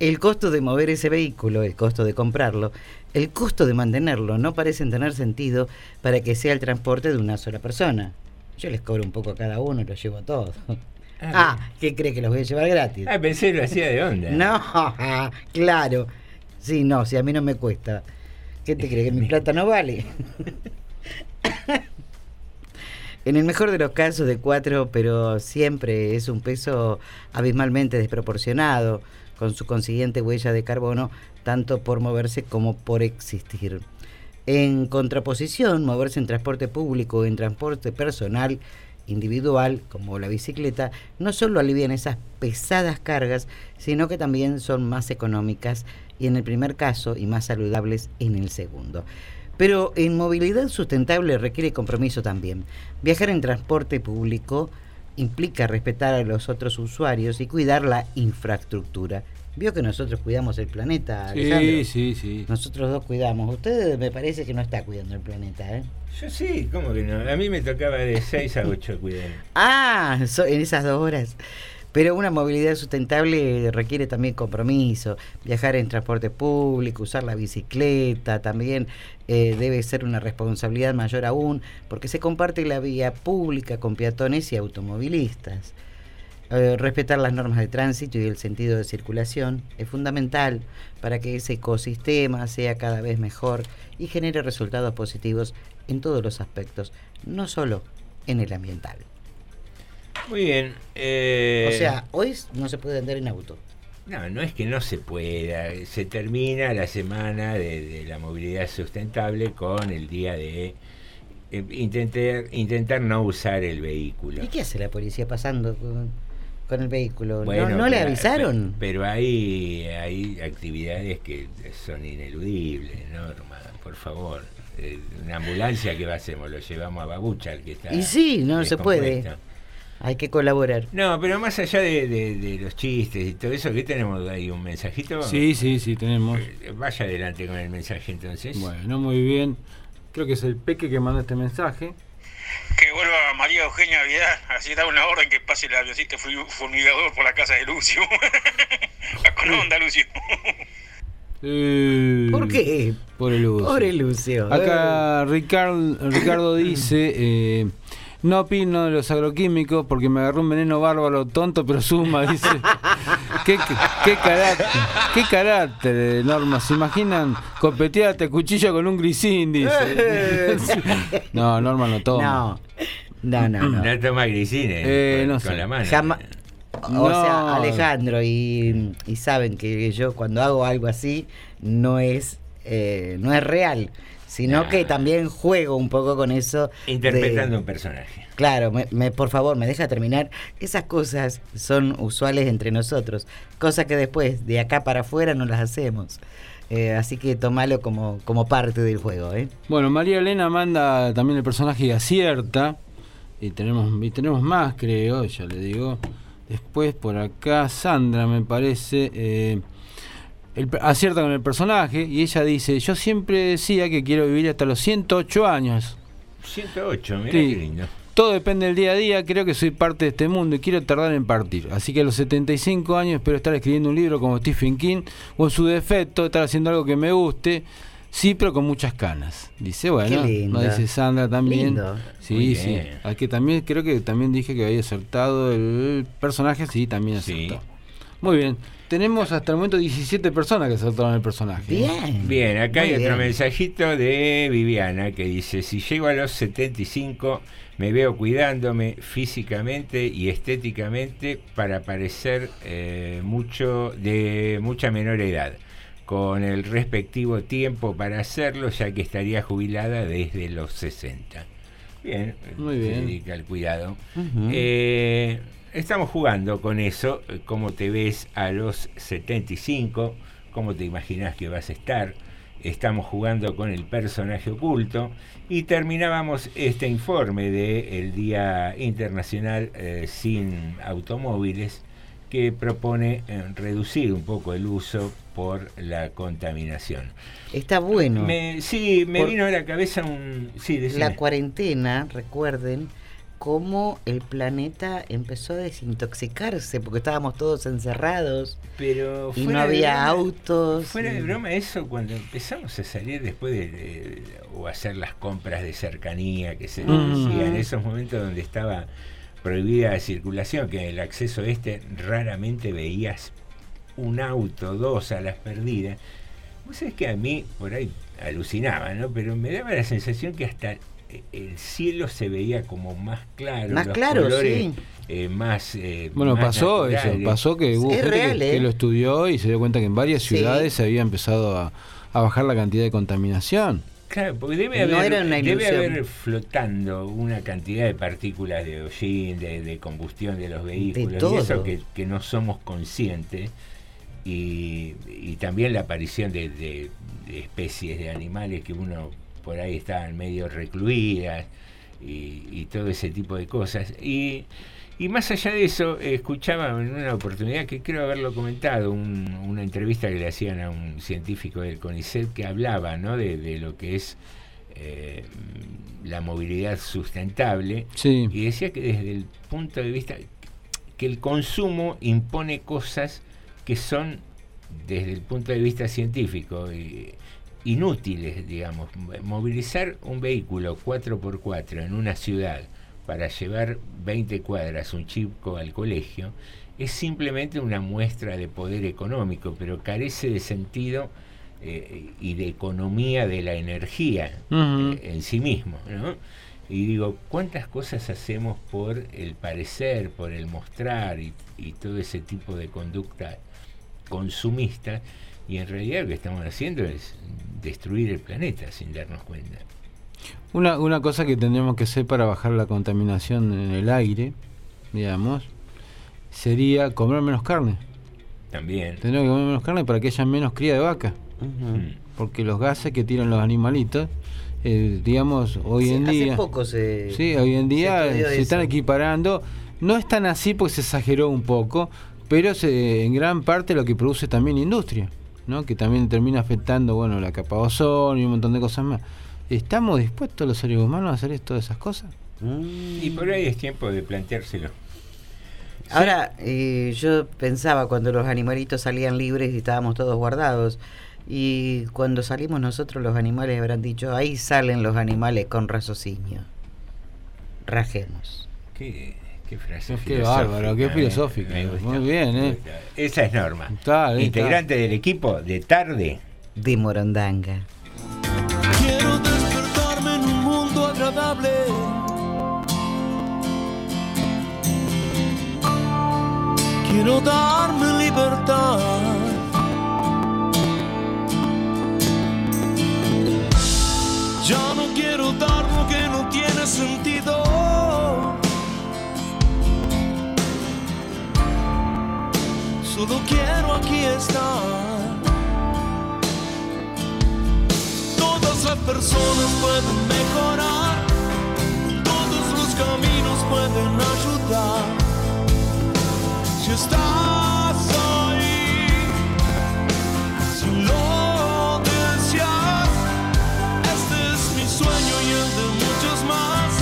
El costo de mover ese vehículo, el costo de comprarlo, el costo de mantenerlo no parecen tener sentido para que sea el transporte de una sola persona. Yo les cobro un poco a cada uno y los llevo a todos. Ah, ¿qué cree que los voy a llevar gratis? Ah, pensé que lo hacía de onda. No, claro. Sí, no, si a mí no me cuesta. ¿Qué te crees? ¿Que mi plata no vale? En el mejor de los casos de cuatro, pero siempre es un peso abismalmente desproporcionado, con su consiguiente huella de carbono, tanto por moverse como por existir. En contraposición, moverse en transporte público o en transporte personal individual, como la bicicleta, no solo alivian esas pesadas cargas, sino que también son más económicas y en el primer caso y más saludables en el segundo. Pero en movilidad sustentable requiere compromiso también. Viajar en transporte público implica respetar a los otros usuarios y cuidar la infraestructura. Vio que nosotros cuidamos el planeta, Alejandro? Sí, sí, sí. Nosotros dos cuidamos. Usted me parece que no está cuidando el planeta, ¿eh? Yo sí, ¿cómo que no? A mí me tocaba de 6 a 8 cuidar. Ah, so- en esas dos horas. Pero una movilidad sustentable requiere también compromiso, viajar en transporte público, usar la bicicleta, también eh, debe ser una responsabilidad mayor aún, porque se comparte la vía pública con peatones y automovilistas. Eh, respetar las normas de tránsito y el sentido de circulación es fundamental para que ese ecosistema sea cada vez mejor y genere resultados positivos en todos los aspectos, no solo en el ambiental. Muy bien. eh, O sea, hoy no se puede andar en auto. No, no es que no se pueda. Se termina la semana de, de la movilidad sustentable con el día de eh, intentar, intentar no usar el vehículo. ¿Y qué hace la policía pasando con, con el vehículo? ¿No- Bueno, ¿No, le pero- avisaron? Pero hay, hay actividades que son ineludibles, Norma, por favor. Eh, una ambulancia, ¿qué hacemos? Lo llevamos a Babucha, el que está. Y sí, no se puede. Hay que colaborar. No, pero más allá de, de- de los chistes y todo eso, ¿qué tenemos ahí? ¿Un mensajito? Sí, sí, sí, tenemos. Eh, Vaya adelante con el mensaje entonces. Bueno, muy bien. Creo que es el Peque que manda este mensaje. Que vuelva María Eugenia Vidal, así da una orden que pase el avioncito fu- fumigador por la casa de Lucio. con onda, Lucio. ¿Por qué? Por el Lucio. Pobre Lucio. Acá Ricardo, Ricardo dice, eh, no opino de los agroquímicos porque me agarró un veneno bárbaro, tonto pero suma, dice. ¿Qué, qué, qué carácter, qué carácter, Norma, ¿se imaginan copetearte a cuchillo con un grisín? Dice. No, Norma no toma. No, no, no. no. No toma grisines Eh, con, no con sé. la mano. O No. sea, Alejandro, y, y saben que yo cuando hago algo así no es, eh, no es real, sino que también juego un poco con eso. de- Interpretando un personaje. Claro, me, me- por favor, me deja terminar. Esas cosas son usuales entre nosotros, cosas que después, de acá para afuera, no las hacemos. Eh, así que tomalo como, como parte del juego. ¿eh? Bueno, María Elena manda también el personaje y acierta. Y tenemos, y tenemos más, creo, ya le digo. Después por acá Sandra me parece eh, el- acierta con el personaje y ella dice, yo siempre decía que quiero vivir hasta los 108 años. 108, mira Sí. qué lindo. Todo depende del día a día, creo que soy parte de este mundo y quiero tardar en partir. Así que a los 75 años espero estar escribiendo un libro como Stephen King o en su defecto estar haciendo algo que me guste, sí, pero con muchas canas. Dice, bueno, no dice Sandra también. Lindo. Sí, sí. que también creo que también dije que había acertado el personaje, sí, también acertó. Muy bien. Tenemos hasta el momento 17 personas que acertaron el personaje. Bien. Bien, acá Muy hay otro mensajito de Viviana que dice, si llego a los 75 me veo cuidándome físicamente y estéticamente para parecer eh, mucho de mucha menor edad, con el respectivo tiempo para hacerlo ya que estaría jubilada desde los 60. Bien, Muy se bien. dedica al cuidado. Eh, estamos jugando con eso, eh, cómo te ves a los 75, cómo te imaginas que vas a estar. Estamos jugando con el personaje oculto y terminábamos este informe del Día Internacional eh, sin Automóviles que propone eh, reducir un poco el uso por la contaminación. Está bueno. Me- sí, me Por- vino a la cabeza un... Sí, decime. La cuarentena, recuerden, cómo el planeta empezó a desintoxicarse porque estábamos todos encerrados Pero y no de había broma- autos. Fuera de y- broma, eso cuando empezamos a salir después de, de- o hacer las compras de cercanía que se Mm. decía en esos momentos donde estaba prohibida la circulación, que en el acceso este raramente veías un auto, dos a las perdidas. Vos sabés que a mí por ahí alucinaba, ¿no? Pero me daba la sensación que hasta el cielo se veía como más claro, Más los claro, colores, sí. eh, más eh, Bueno, más pasó naturales. eso, pasó que hubo Es gente real, que, ¿eh? lo estudió y se dio cuenta que en varias Sí. ciudades se había empezado a, a bajar la cantidad de contaminación. Claro, porque debe No haber, era una debe haber flotando una cantidad de partículas de hollín, de, de combustión de los vehículos, y todo. eso que, que no somos conscientes, y, y también la aparición de, de- de especies de animales que uno por ahí estaban medio recluidas, y, y todo ese tipo de cosas. Y, y más allá de eso, escuchaba en una oportunidad que creo haberlo comentado, un- una entrevista que le hacían a un científico del CONICET que hablaba ¿no? de, de lo que es eh, la movilidad sustentable Sí. y decía que desde el punto de vista que el consumo impone cosas que son desde el punto de vista científico eh, inútiles, digamos. Movilizar un vehículo 4x4 en una ciudad para llevar 20 cuadras un chico al colegio es simplemente una muestra de poder económico, pero carece de sentido eh, y de economía de la energía eh, en sí mismo. ¿no? Y digo, ¿cuántas cosas hacemos por el parecer, por el mostrar y, y todo ese tipo de conducta consumista? Y en realidad lo que estamos haciendo es destruir el planeta sin darnos cuenta. Una, una cosa que tendríamos que hacer para bajar la contaminación en el aire, digamos, sería comer menos carne. También. Tenemos que comer menos carne para que haya menos cría de vaca. Ujú. Porque los gases que tiran los animalitos, eh, digamos, hoy Sí, en hace día... poco se- Sí, hoy en día se se, están eso. equiparando. No es tan así porque se exageró un poco, pero se, en gran parte lo que produce también la industria, ¿no? que también termina afectando bueno la capa de ozono y un montón de cosas más. ¿Estamos dispuestos los seres humanos a hacer todas esas cosas? Y por ahí es tiempo de planteárselo. Ahora, eh, yo pensaba cuando los animalitos salían libres y estábamos todos guardados. Y cuando salimos nosotros, los animales habrán dicho: ahí salen los animales con raciocinio. Rajemos. Qué, qué frase Qué filosófica, bárbaro, qué ¿eh? filosófica. Gusta. Muy bien, ¿eh? Esa es Norma. Está. Integrante del equipo de tarde. De Morondanga. Quiero despertarme en un mundo agradable. Quiero darme libertad. Ya no quiero dar Solo quiero aquí estar. Todas las personas pueden mejorar, todos los caminos pueden ayudar. Si estás ahí, si lo deseas, este es mi sueño y el de muchos más.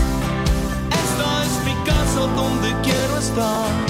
Esta es mi casa donde quiero estar.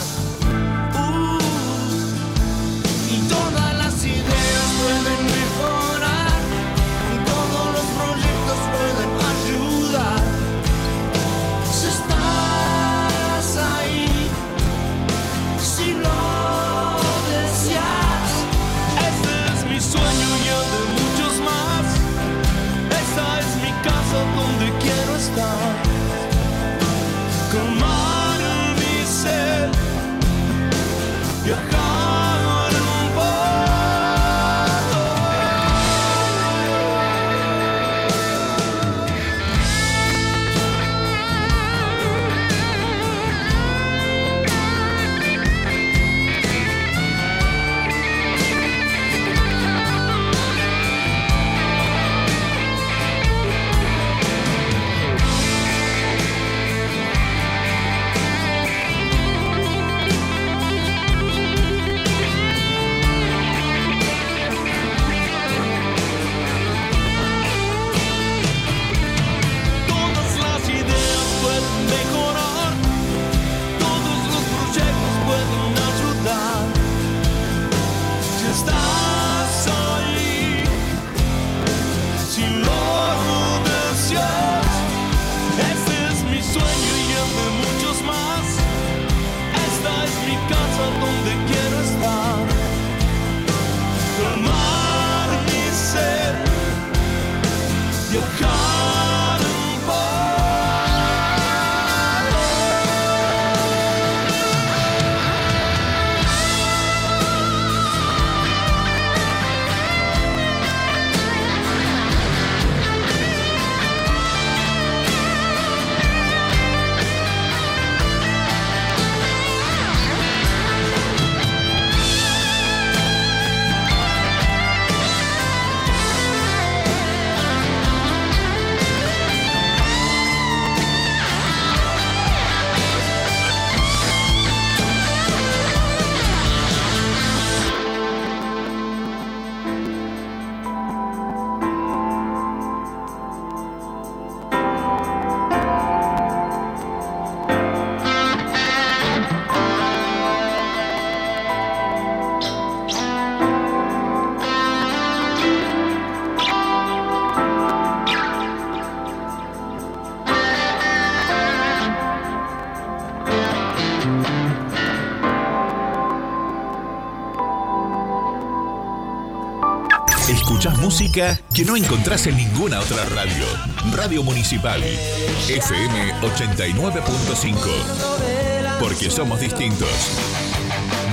Que no encontrás en ninguna otra radio. Radio Municipal, FM 89.5. Porque somos distintos.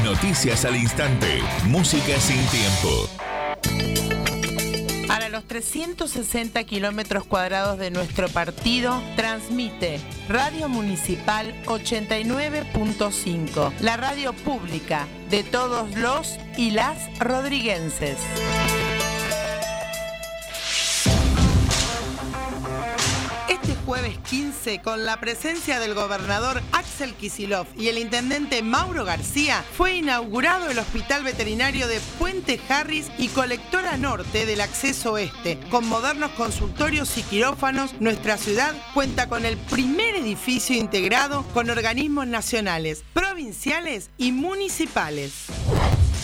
Noticias al instante. Música sin tiempo. Para los 360 kilómetros cuadrados de nuestro partido, transmite Radio Municipal 89.5, la radio pública de todos los y las rodriguenses. con la presencia del gobernador Axel Kisilov y el intendente Mauro García, fue inaugurado el Hospital Veterinario de Puente Harris y Colectora Norte del Acceso Oeste. Con modernos consultorios y quirófanos, nuestra ciudad cuenta con el primer edificio integrado con organismos nacionales, provinciales y municipales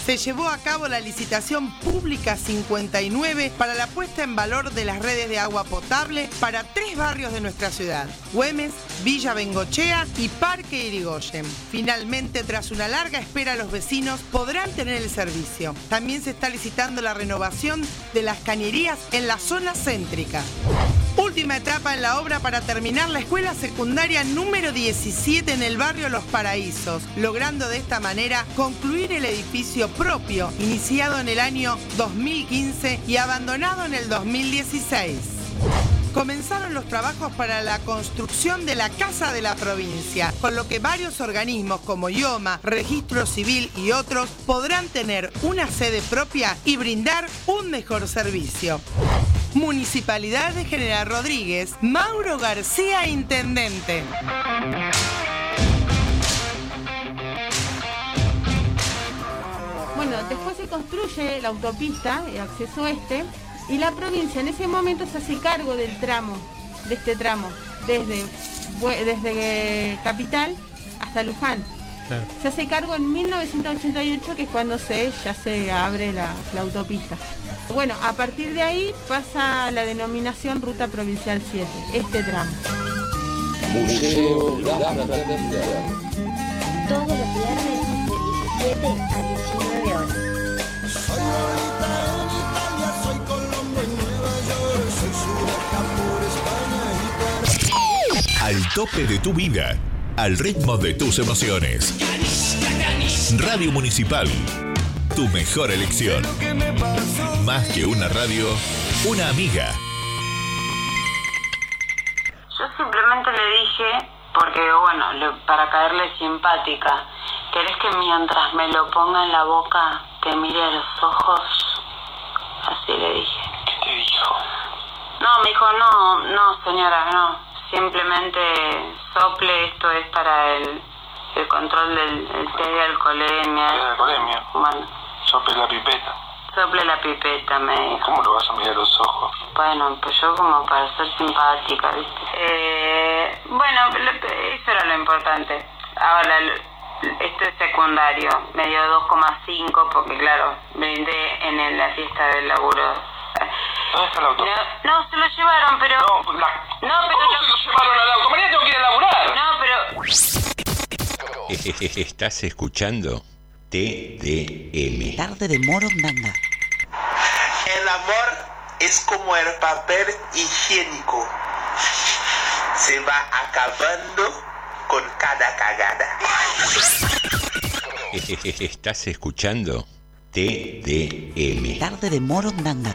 se llevó a cabo la licitación pública 59 para la puesta en valor de las redes de agua potable para tres barrios de nuestra ciudad, Güemes, Villa Bengochea y Parque Irigoyen. Finalmente, tras una larga espera, los vecinos podrán tener el servicio. También se está licitando la renovación de las cañerías en la zona céntrica. Última etapa en la obra para terminar la escuela secundaria número 17 en el barrio Los Paraísos, logrando de esta manera concluir el edificio propio, iniciado en el año 2015 y abandonado en el 2016. Comenzaron los trabajos para la construcción de la Casa de la Provincia, con lo que varios organismos como IOMA, Registro Civil y otros podrán tener una sede propia y brindar un mejor servicio. Municipalidad de General Rodríguez, Mauro García, Intendente. Bueno, después se construye la autopista, el acceso este, y la provincia en ese momento se hace cargo del tramo, de este tramo, desde, desde Capital hasta Luján. Se hace cargo en 1988, que es cuando se, ya se abre la, la autopista. Bueno, a partir de ahí pasa la denominación Ruta Provincial 7, este tramo. Museo La. Todos los viernes de 17 a 19 horas. Al tope de tu vida, al ritmo de tus emociones. Radio Municipal, tu mejor elección. Más que una radio, una amiga. Yo simplemente le dije, porque bueno, le- para caerle simpática, ¿querés que mientras me lo ponga en la boca te mire a los ojos? Así le dije. ¿Qué te dijo? No, me dijo, no, no señora, no. Simplemente sople, esto es para el, el control del el test de alcoholemia. ¿Test de alcoholemia? Bueno, Sople la pipeta. Sople la pipeta, me dijo. ¿Cómo lo vas a mirar los ojos? Bueno, pues yo como para ser simpática, ¿viste? Eh, bueno, lo- eso era lo importante. Ahora, lo- esto es secundario. Me dio 2,5 porque, claro, brindé en el- la fiesta del laburo. ¿Dónde está el auto? No, no, se lo llevaron, pero... No, la... No, pero... ¿Cómo se lo llevaron al auto? Mañana tengo que ir a laburar. No, pero... Estás escuchando TDM. Tarde de Morondanga. El amor es como el papel higiénico. Se va acabando con cada cagada. Estás escuchando TDM. Tarde de Morondanga.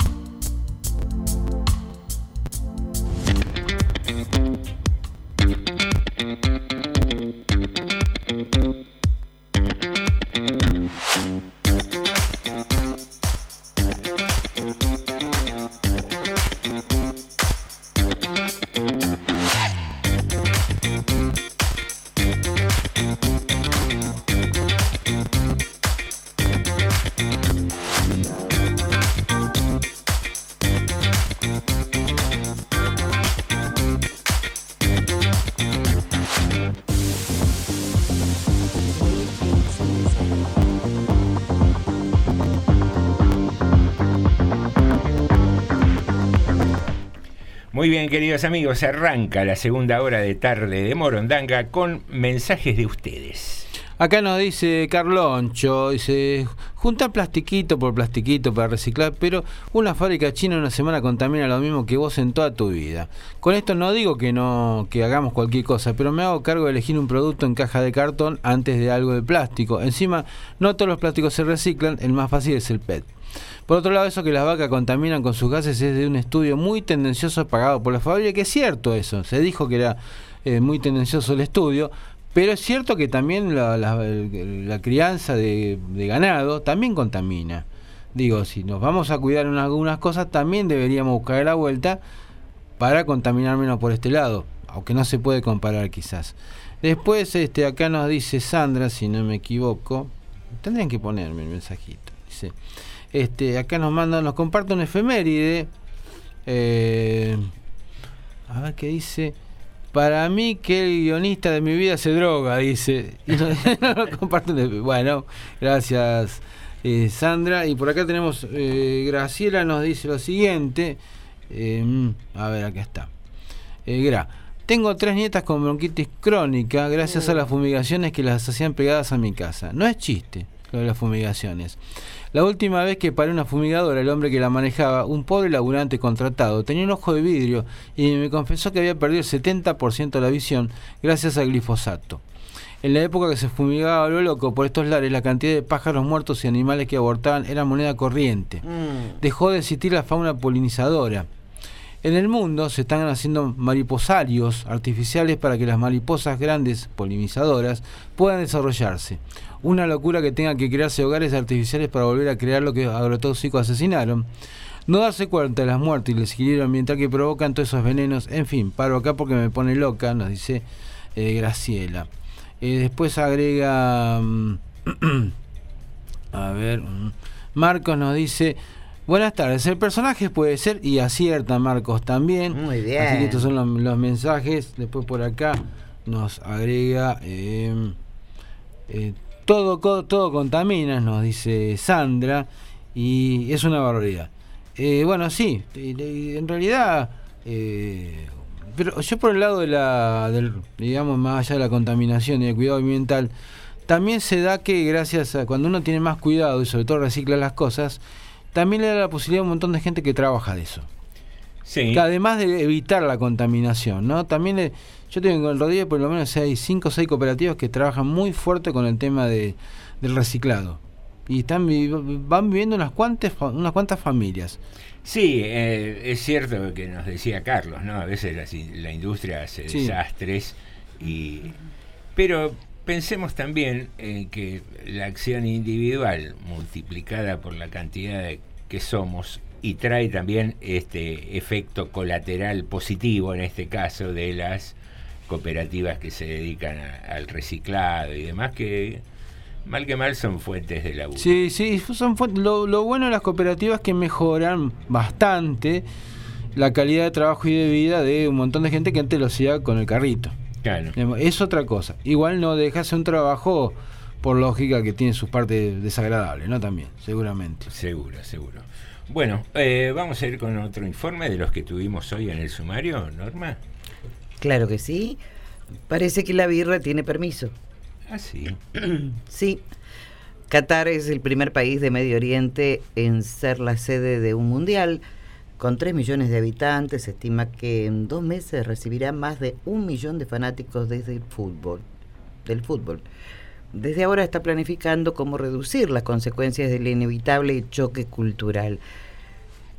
queridos amigos, arranca la segunda hora de tarde de Morondanga con mensajes de ustedes. Acá nos dice Carloncho, dice, juntar plastiquito por plastiquito para reciclar, pero una fábrica china en una semana contamina lo mismo que vos en toda tu vida. Con esto no digo que no que hagamos cualquier cosa, pero me hago cargo de elegir un producto en caja de cartón antes de algo de plástico. Encima, no todos los plásticos se reciclan, el más fácil es el PET. Por otro lado, eso que las vacas contaminan con sus gases es de un estudio muy tendencioso pagado por la fábrica, que es cierto eso, se dijo que era eh, muy tendencioso el estudio, pero es cierto que también la, crianza de, ganado también contamina. Digo, si nos vamos a cuidar en algunas cosas, también deberíamos buscar la vuelta para contaminar menos por este lado, aunque no se puede comparar quizás. Después, este, acá nos dice Sandra, si no me equivoco, tendrían que ponerme el mensajito. Dice, este, acá nos manda, nos comparte un efeméride. eh, a ver qué dice. Para mí que el guionista de mi vida se droga, dice. No, lo comparte un efe- Bueno, gracias eh, Sandra. Y por acá tenemos, eh, Graciela nos dice lo siguiente. Mm, a ver, acá está. Eh, Gra. Tengo tres nietas con bronquitis crónica gracias a las fumigaciones que las hacían pegadas a mi casa. No es chiste lo de las fumigaciones. La última vez que paré una fumigadora, el hombre que la manejaba, un pobre laburante contratado, tenía un ojo de vidrio y me confesó que había perdido el 70% de la visión gracias al glifosato. En la época que se fumigaba lo loco por estos lares, la cantidad de pájaros muertos y animales que abortaban era moneda corriente. Dejó de existir la fauna polinizadora. En el mundo se están haciendo mariposarios artificiales para que las mariposas grandes polinizadoras puedan desarrollarse. Una locura que tenga que crearse hogares artificiales para volver a crear lo que agrotóxicos asesinaron. No darse cuenta de las muertes y el desequilibrio ambiental que provocan todos esos venenos. En fin, paro acá porque me pone loca, nos dice eh, Graciela. Eh, después agrega... mm, a ver, mm, Marcos nos dice... Buenas tardes, el personaje puede ser, y acierta Marcos también. Muy bien. Así que estos son los, los mensajes. Después por acá nos agrega... eh, eh, todo, todo contamina, nos dice Sandra, y es una barbaridad. Eh, bueno, sí, en realidad, eh, pero yo por el lado de la, del, digamos, más allá de la contaminación y el cuidado ambiental, también se da que gracias a cuando uno tiene más cuidado y sobre todo recicla las cosas, también le da la posibilidad a un montón de gente que trabaja de eso. Sí. Que además de evitar la contaminación, ¿no? También le- yo tengo en Rodríguez por lo menos hay cinco o seis cooperativas que trabajan muy fuerte con el tema de, del reciclado. Y están van viviendo unas cuantas unas cuantas familias. Sí, eh, es cierto que nos decía Carlos, ¿no? A veces la, la industria hace Sí. desastres, y, pero pensemos también en que la acción individual multiplicada por la cantidad de que somos y trae también este efecto colateral positivo en este caso de las cooperativas que se dedican a- al reciclado y demás que mal que mal son fuentes de laburo. Sí, sí, son fuentes- lo, lo bueno de las cooperativas es que mejoran bastante la calidad de trabajo y de vida de un montón de gente que antes lo hacía con el carrito. Claro. Digamos, Es otra cosa. Igual no deja hacer un trabajo por lógica que tiene sus partes desagradables, ¿no? También, seguramente. Seguro, seguro. Bueno, eh, vamos a ir con otro informe de los que tuvimos hoy en el sumario, Norma. Claro que sí. Parece que la birra tiene permiso. Ah, sí. sí. Qatar es el primer país de Medio Oriente en ser la sede de un mundial. Con 3 millones de habitantes, se estima que en dos meses recibirá más de un millón de fanáticos desde el fútbol, del fútbol. desde ahora está planificando cómo reducir las consecuencias del inevitable choque cultural.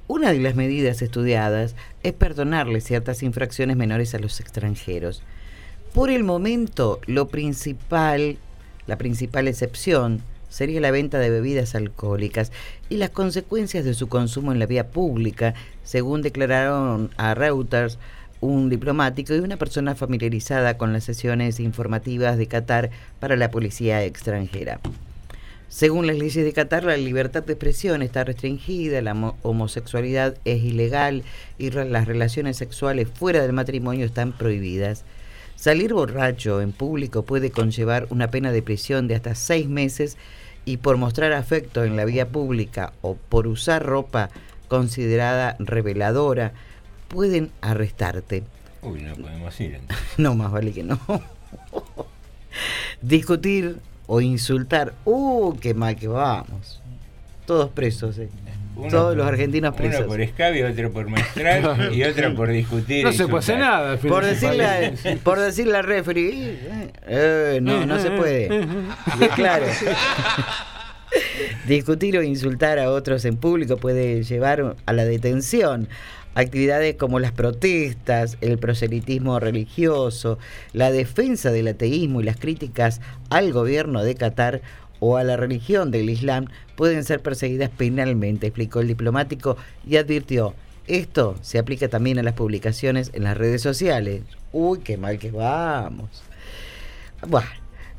Una de las medidas estudiadas es perdonarle ciertas infracciones menores a los extranjeros. Por el momento, lo principal, la principal excepción sería la venta de bebidas alcohólicas y las consecuencias de su consumo en la vía pública, según declararon a Reuters un diplomático y una persona familiarizada con las sesiones informativas de Qatar para la policía extranjera. Según las leyes de Qatar, la libertad de expresión está restringida, la mo- homosexualidad es ilegal y las relaciones sexuales fuera del matrimonio están prohibidas. Salir borracho en público puede conllevar una pena de prisión de hasta seis meses y por mostrar afecto en la vía pública o por usar ropa considerada reveladora, pueden arrestarte. Uy, no podemos ir. entonces. No, más vale que no. Discutir o insultar. ¡Uh, qué mal que vamos! Todos presos, eh. Uno Todos por- los argentinos presos. Uno por escabio, otro por maestral y otro por discutir. No se puede hacer nada. Por decirle, por decirle al referee, eh, eh, no, no se puede. Y claro. Discutir o insultar a otros en público puede llevar a la detención. Actividades como las protestas, el proselitismo religioso, la defensa del ateísmo y las críticas al gobierno de Qatar o a la religión del Islam pueden ser perseguidas penalmente, explicó el diplomático y advirtió, esto se aplica también a las publicaciones en las redes sociales. Uy, qué mal que vamos. Bueno,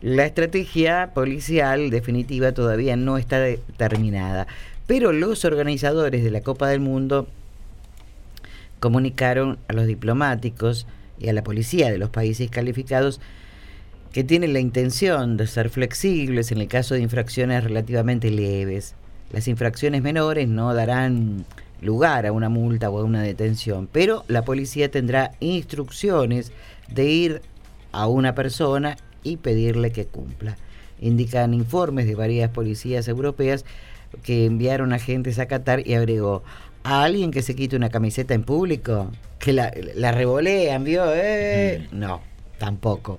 la estrategia policial definitiva todavía no está de- terminada, pero los organizadores de la Copa del Mundo comunicaron a los diplomáticos y a la policía de los países calificados que tienen la intención de ser flexibles en el caso de infracciones relativamente leves. Las infracciones menores no darán lugar a una multa o a una detención, pero la policía tendrá instrucciones de ir a una persona y pedirle que cumpla. Indican informes de varias policías europeas que enviaron agentes a Qatar y agregó a alguien que se quite una camiseta en público, que la, la revolean, ¿vio? Eh, No, tampoco.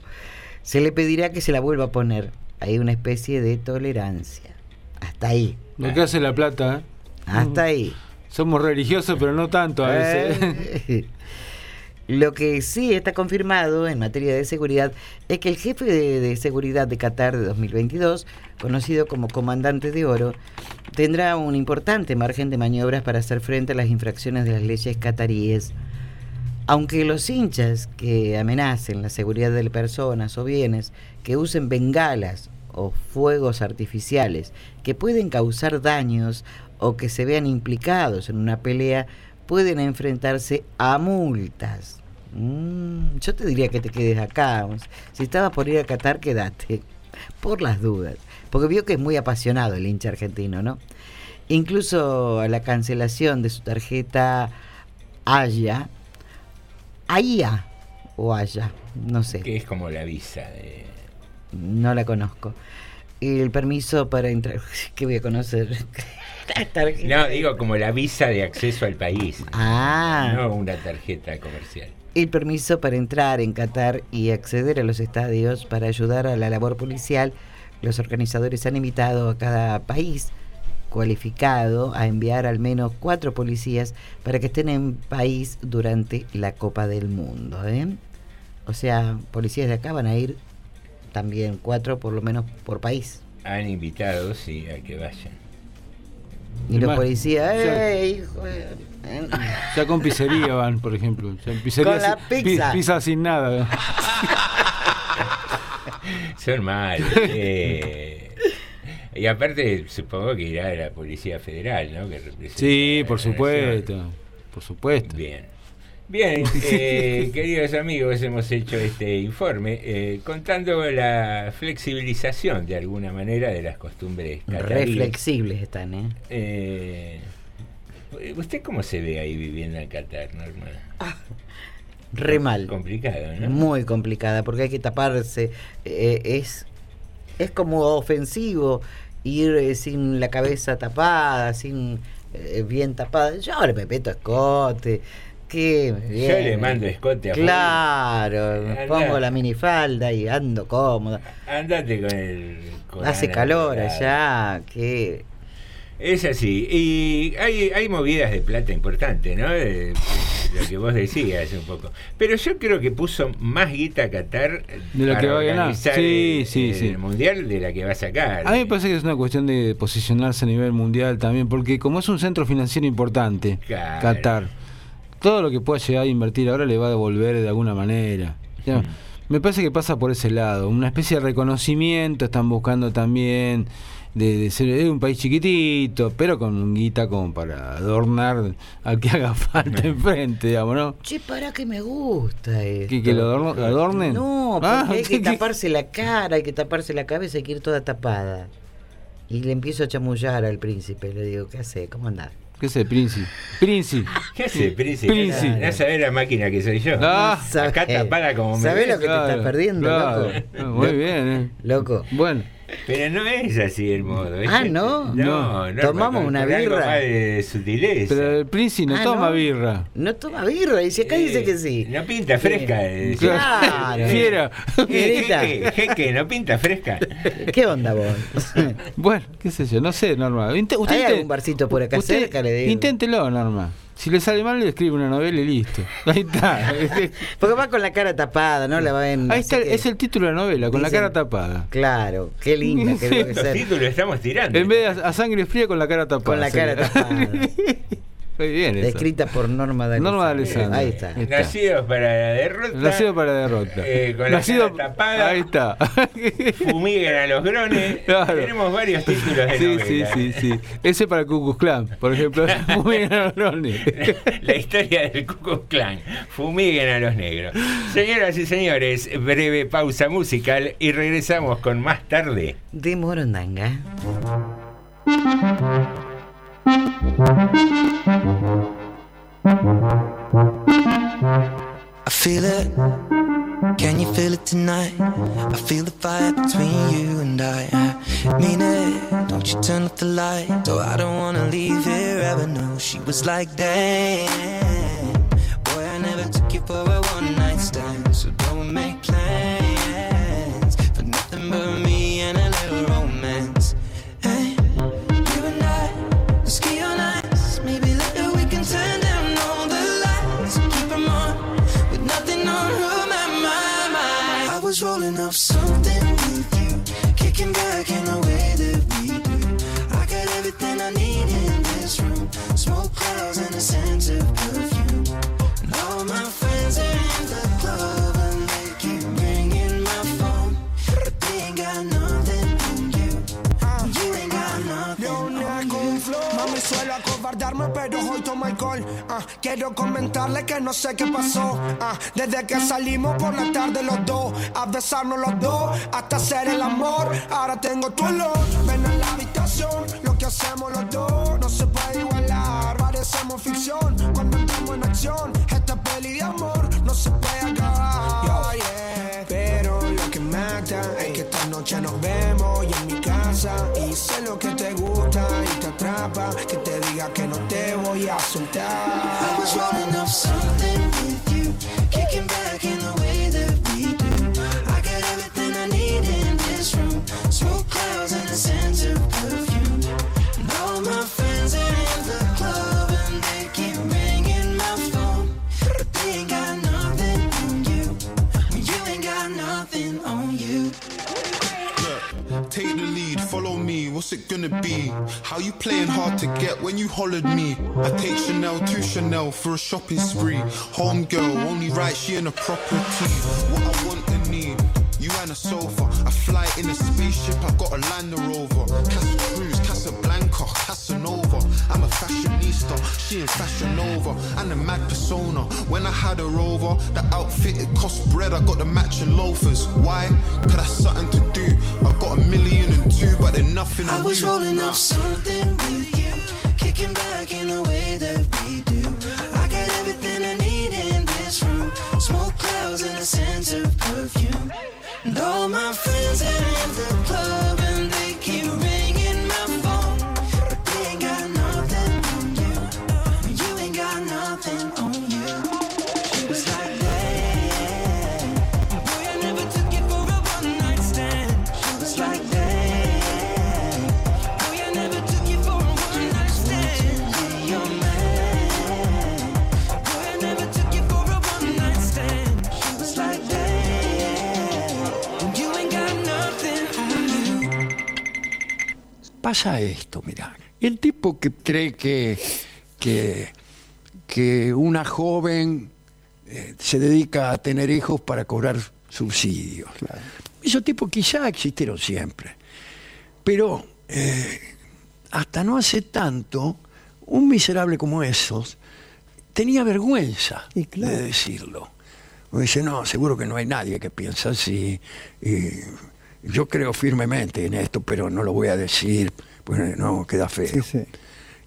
Se le pedirá que se la vuelva a poner. Hay una especie de tolerancia. Hasta ahí. Lo que hace la plata. ¿eh? Hasta ahí. Somos religiosos, pero no tanto a veces. Eh, Lo que sí está confirmado en materia de seguridad es que el jefe de, de seguridad de Qatar de 2022, conocido como Comandante de Oro, tendrá un importante margen de maniobras para hacer frente a las infracciones de las leyes cataríes. Aunque los hinchas que amenacen la seguridad de personas o bienes, que usen bengalas o fuegos artificiales que pueden causar daños o que se vean implicados en una pelea, pueden enfrentarse a multas. Mm, yo te diría que te quedes acá. Si estabas por ir a Qatar, quédate. Por las dudas. Porque vio que es muy apasionado el hincha argentino, ¿no? Incluso a la cancelación de su tarjeta Haya, AIA o Haya, no sé. Que es como la visa de... No la conozco. El permiso para entrar. ¿Qué voy a conocer? No, digo como la visa de acceso al país. Ah. No una tarjeta comercial. El permiso para entrar en Qatar y acceder a los estadios para ayudar a la labor policial. Los organizadores han invitado a cada país cualificado a enviar al menos cuatro policías para que estén en país durante la Copa del Mundo. ¿eh? O sea, policías de acá van a ir también cuatro por lo menos por país. Han invitado, sí, a que vayan. Y los policías, o sea, ¡ey, hijo de-". Ya con pizzería van, por ejemplo. Pizzería Con la sin- pi- pizza. pizza sin nada. Son malos. eh. Y aparte, supongo que irá a la Policía Federal, ¿no? Que representa Sí, por la supuesto. Por supuesto. Bien. Bien, eh, queridos amigos, hemos hecho este informe eh, contando la flexibilización de alguna manera de las costumbres Re cataríes. flexibles están, ¿eh? Eh, ¿Usted cómo se ve ahí viviendo en Qatar, Norma? Re mal. Complicado, ¿no? Muy complicada, porque hay que taparse. eh, es, es como ofensivo ir eh, sin la cabeza tapada, sin eh, bien tapada. Yo ahora me meto escote, qué bien. Yo le mando escote a Claro, me pongo la minifalda y ando cómoda. Andate con el. con Hace calor allá, que Es así. Y hay, hay movidas de plata importantes, ¿no? Lo que vos decías un poco. Pero yo creo que puso más guita a Qatar De para que va a ganar. organizar Sí, el, sí, el sí. mundial de la que va a sacar. A mí me parece que es una cuestión de posicionarse a nivel mundial también, porque como es un centro financiero importante, Claro. Qatar, todo lo que pueda llegar a invertir ahora le va a devolver de alguna manera. Ya, Mm. Me parece que pasa por ese lado, una especie de reconocimiento, están buscando también de, de ser de un país chiquitito, pero con un guita como para adornar al que haga falta enfrente, digamos, ¿no? Che, para que me gusta esto. ¿Que, que lo adorno- adornen? No, porque Ah, hay que ¿qué- taparse la cara, hay que taparse la cabeza, hay que ir toda tapada. Y le empiezo a chamullar al príncipe, le digo, ¿qué hace? ¿Cómo andás? ¿Qué es el príncipe? Príncipe. ¿Qué hace, príncipe? Príncipe. No sabés la máquina que soy yo. Ah. Acá tapada como me ¿Sabés lo que te estás perdiendo, claro. loco? Muy bien, ¿eh? Loco. Bueno. Pero no es así el modo. es Ah. ¿no? No, no. Tomamos una birra. más de sutileza. Pero el príncipe no Ah, toma ¿no? birra. No toma birra, y si acá dice que sí. No pinta fresca. eh, Claro. Fiera. Fierita. Jeque, jeque, no pinta fresca. ¿Qué onda vos? Bueno, qué sé yo, no sé, Norma. Usted ¿Hay algún barcito por acá usted cerca? Le digo. Inténtelo, Norma. Si le sale mal, le escribe una novela y listo. Ahí está. Porque va con la cara tapada, ¿no? La va en, Ahí está, es el título de la novela, con la cara tapada. Claro, qué linda que ser. títulos estamos tirando. En vez de a, a sangre fría, con la cara tapada. Con la cara tapada. Muy bien eso. Escrita por Norma de Norma de Alessandro. Alessandro. Ahí está. Nacidos para la derrota. Nacido para la derrota. Eh, con Nacido- la cara tapada. Ahí está. Fumigan a los grones. Claro. Tenemos varios títulos de Sí, novela. sí, sí, sí. Ese para Klux Klan, por ejemplo. Muy bien, Ronnie. La historia del Ku Klux Klan. Fumiguen a los negros. Señoras y señores, breve pausa musical y regresamos con más tarde. De Morondanga. Feel it. Can you feel it tonight? I feel the fire between you and I. I mean it. Don't you turn off the light. So I don't wanna leave here ever. No, she was like, damn. Boy, I never took you for a one night stand. Quiero comentarle que no sé qué pasó. Ah, desde que salimos por la tarde los dos, a besarnos los dos, hasta hacer el amor. Ahora tengo tu olor. Ven a la habitación, lo que hacemos los dos no se puede igualar. Parecemos ficción cuando estamos en acción. Esta peli de amor no se puede acabar. yeah. Pero lo que mata es que esta noche nos vemos y en mi casa. Sé lo que te gusta y te atrapa. I was running off something. What's it gonna be? How you playing hard to get when you hollered me? I take Chanel to Chanel for a shopping spree. Home girl, only right, she in a property. What I want and need. You and a sofa. I fly in a spaceship, I got a Land Rover. Casa Cruz, Casablanca, Casanova. I'm a fashionista, she in Fashion Nova. And a mad persona. When I had her over, the outfit it cost bread. I got the matching loafers. Why? Cause that's something to do. I got a million and two, but they're nothing I was you. rolling up something with you, kicking back in the way that we do. I got everything I need in this room. Smoke clouds and a sense of perfume. And all my friends are in the pasa esto, mira. El tipo que cree que, que, que una joven eh, se dedica a tener hijos para cobrar subsidios. Esos tipos quizá existieron siempre. Pero eh, hasta no hace tanto, un miserable como esos tenía vergüenza de decirlo. Uno dice, no, seguro que no hay nadie que piensa así. y yo creo firmemente en esto, pero no lo voy a decir, pues no, queda feo.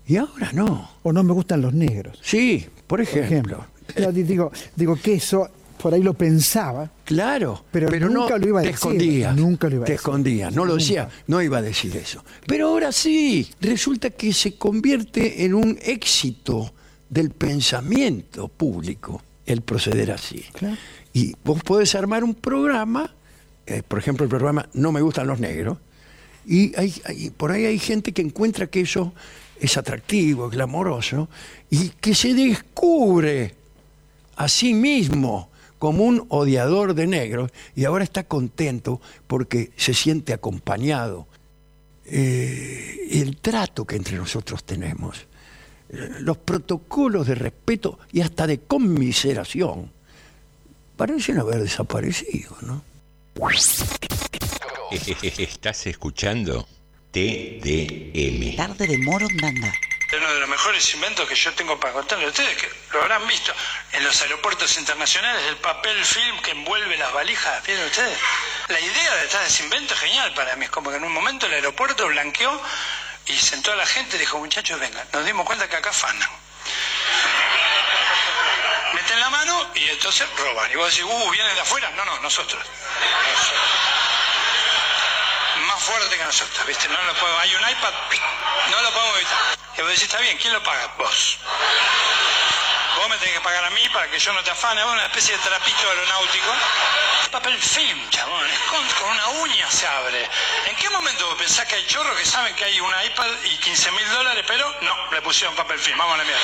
Y ahora no. O no me gustan los negros. Sí, por ejemplo. Yo di- digo, digo que eso por ahí lo pensaba. Claro, pero, pero nunca no lo iba a te decir. escondías. Nunca lo iba a Te decir. escondías, no lo decía, no iba a decir eso. Pero ahora sí, resulta que se convierte en un éxito del pensamiento público el proceder así. Y vos podés armar un programa, por ejemplo, el programa No me gustan los negros, y por ahí hay gente que encuentra que eso es atractivo, es glamoroso, y que se descubre a sí mismo como un odiador de negros y ahora está contento porque se siente acompañado. Eh, el trato que entre nosotros tenemos, eh, los protocolos de respeto y hasta de conmiseración, parecen haber desaparecido, ¿no? Estás escuchando TDM. Tarde de Morondanga. Uno de los mejores inventos que yo tengo para contarle a ustedes, que lo habrán visto en los aeropuertos internacionales, el papel film que envuelve las valijas, ¿vieron ustedes? La idea detrás de ese invento es genial para mí, es como que en un momento el aeropuerto blanqueó y sentó a la gente y dijo, muchachos, vengan, nos dimos cuenta que acá afanan. Meten la mano y entonces roban. Y vos decís, uh, ¿vienen de afuera? No, no, nosotros. Más fuerte que nosotros, ¿viste? No lo podemos, hay un iPad, no lo podemos evitar. Y vos decís, está bien, ¿quién lo paga? Vos. Vos me tenés que pagar a mí para que yo no te afane, una especie de trapito aeronáutico. Es papel film, chabón, es con, con una uña se abre. ¿En qué momento vos pensás que hay chorros que saben que hay un iPad y 15 mil dólares, pero no, le pusieron papel film, vamos a la mierda.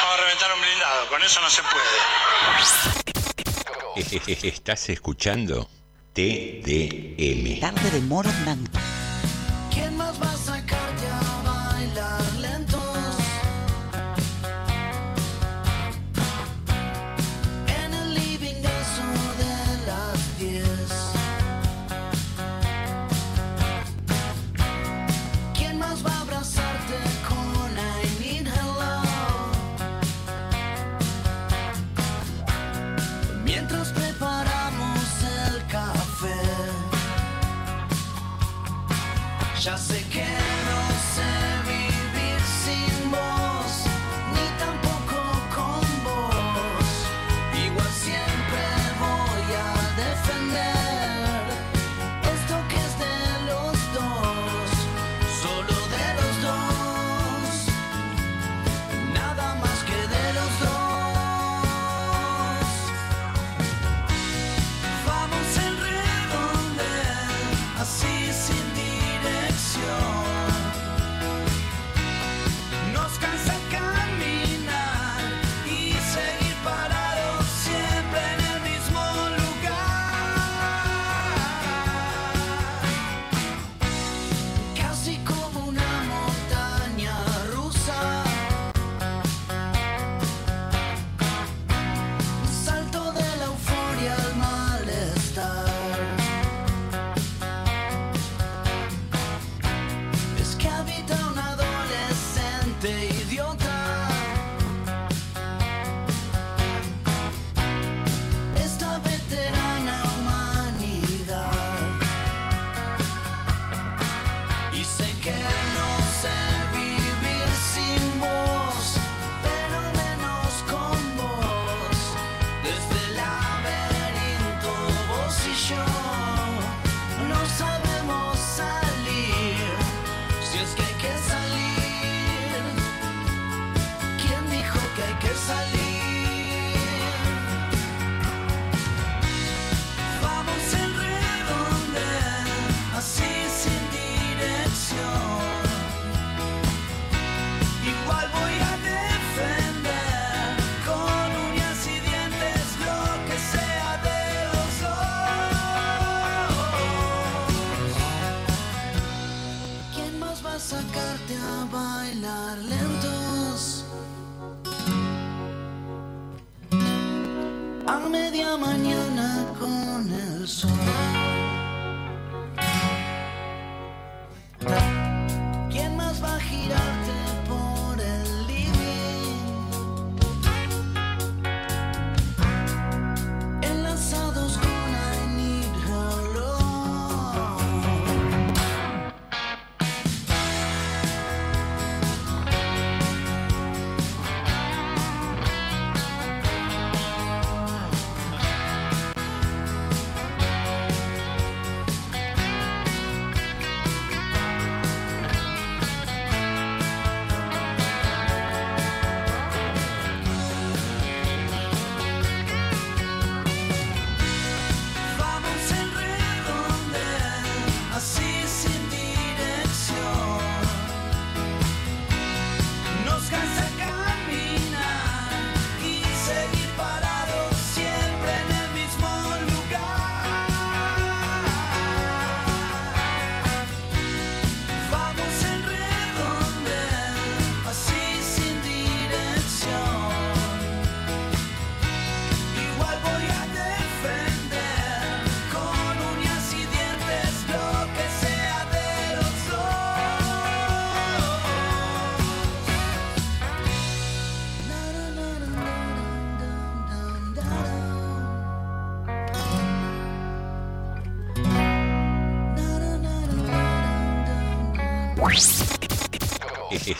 Vamos a reventar un blindado, con eso no se puede. Estás escuchando TDM. Tarde de.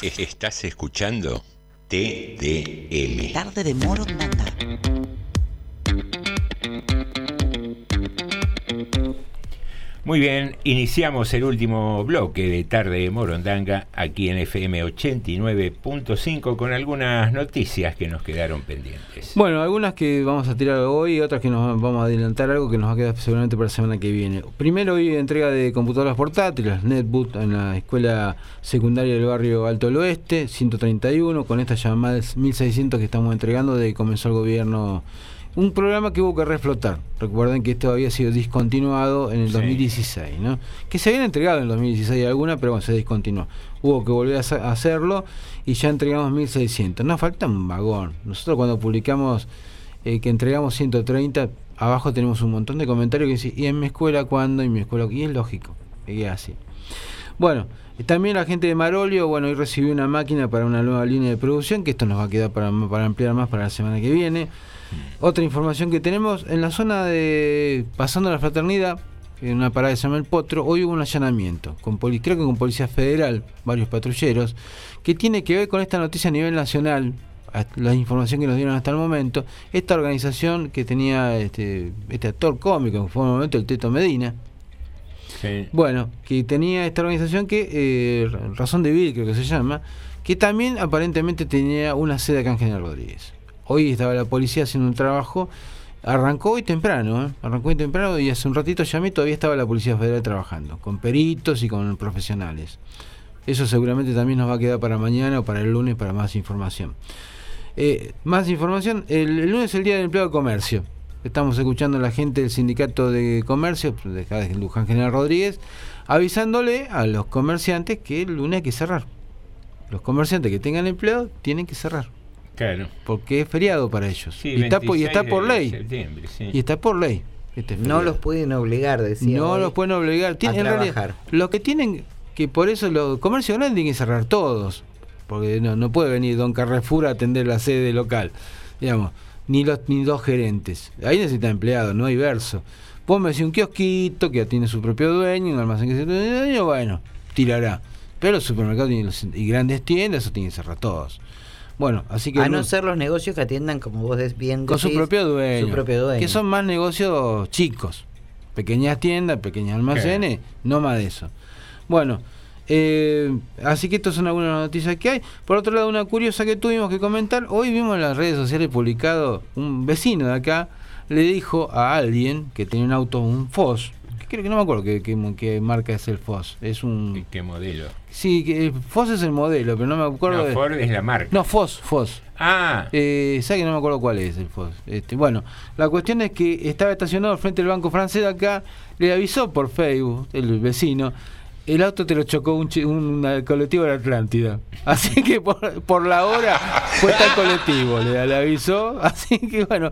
Estás escuchando TDM. Tarde de Morondanga. Muy bien, iniciamos el último bloque de Tarde de Morondanga aquí en FM 89.5 con algunas noticias que nos quedaron pendientes. Bueno, algunas que vamos a tirar hoy otras que nos vamos a adelantar algo que nos va a quedar seguramente para la semana que viene. Primero hoy entrega de computadoras portátiles, Netboot en la escuela secundaria del barrio Alto del Oeste, 131, con estas llamadas 1600 que estamos entregando que comenzó el gobierno. Un programa que hubo que reflotar. Recuerden que esto había sido discontinuado en el Sí. 2016, ¿no? Que se habían entregado en el 2016 alguna, pero bueno, se discontinuó. Hubo que volver a hacer- a hacerlo y ya entregamos 1600. Nos falta un vagón. Nosotros cuando publicamos eh, que entregamos 130, abajo tenemos un montón de comentarios que dicen, ¿y en mi escuela cuándo? Y en mi escuela, y es lógico, y es así. Bueno, también la gente de Marolio, bueno, hoy recibió una máquina para una nueva línea de producción, que esto nos va a quedar para, para ampliar más para la semana que viene. Otra información que tenemos, en la zona de Pasando la Fraternidad, en una parada se llama El Potro, hoy hubo un allanamiento, con creo que con Policía Federal, varios patrulleros, que tiene que ver con esta noticia a nivel nacional, la información que nos dieron hasta el momento, esta organización que tenía este, este actor cómico, que fue en un momento el Teto Medina, Sí. bueno, que tenía esta organización que, eh, Razón de Vivir creo que se llama, que también aparentemente tenía una sede acá en General Rodríguez. Hoy estaba la policía haciendo un trabajo, arrancó hoy temprano, ¿eh? arrancó hoy temprano y hace un ratito llamé todavía estaba la Policía Federal trabajando, con peritos y con profesionales. Eso seguramente también nos va a quedar para mañana o para el lunes para más información. Eh, más información, el, el lunes es el Día del Empleo de Comercio. Estamos escuchando a la gente del Sindicato de Comercio, de Luján General Rodríguez, avisándole a los comerciantes que el lunes hay que cerrar. Los comerciantes que tengan empleo tienen que cerrar. Claro. Porque es feriado para ellos. Sí, y, está por, y 26 está por ley. septiembre, sí. Y está por ley. este No los pueden obligar, decía. No los pueden obligar. Tienen, a en realidad, trabajar. lo que tienen que por eso los comercios grandes tienen que cerrar todos. Porque no, no puede venir Don Carrefour a atender la sede local. Digamos, ni los ni dos gerentes. Ahí necesita empleados, no hay verso. Vos me decís un kiosquito que tiene su propio dueño, un almacén que se dueño, bueno, tirará. Pero los supermercados tienen los- y grandes tiendas, eso tienen que cerrar todos. Bueno, así que A no ser los negocios que atiendan, como vos bien con su decís, propio dueño. Su propio dueño. Que son más negocios chicos. Pequeñas tiendas, pequeños almacenes, no más de eso. Bueno, eh, así que estas son algunas noticias que hay. Por otro lado, una curiosa que tuvimos que comentar. Hoy vimos en las redes sociales publicado un vecino de acá le dijo a alguien que tenía un auto, un FOS. Creo que no me acuerdo qué, qué- qué marca es el FOS. Es un. ¿Qué modelo? Sí, que el FOS es el modelo, pero no me acuerdo. No, de- Ford es la marca. No, FOS, FOS. Ah. Eh, ¿Sabe que no me acuerdo cuál es el FOS? Este, bueno, la cuestión es que estaba estacionado frente al banco francés acá, le avisó por Facebook, el vecino, el auto te lo chocó un, colectivo de la Atlántida. Así que por, por la hora fue tal colectivo, le, le avisó. Así que bueno,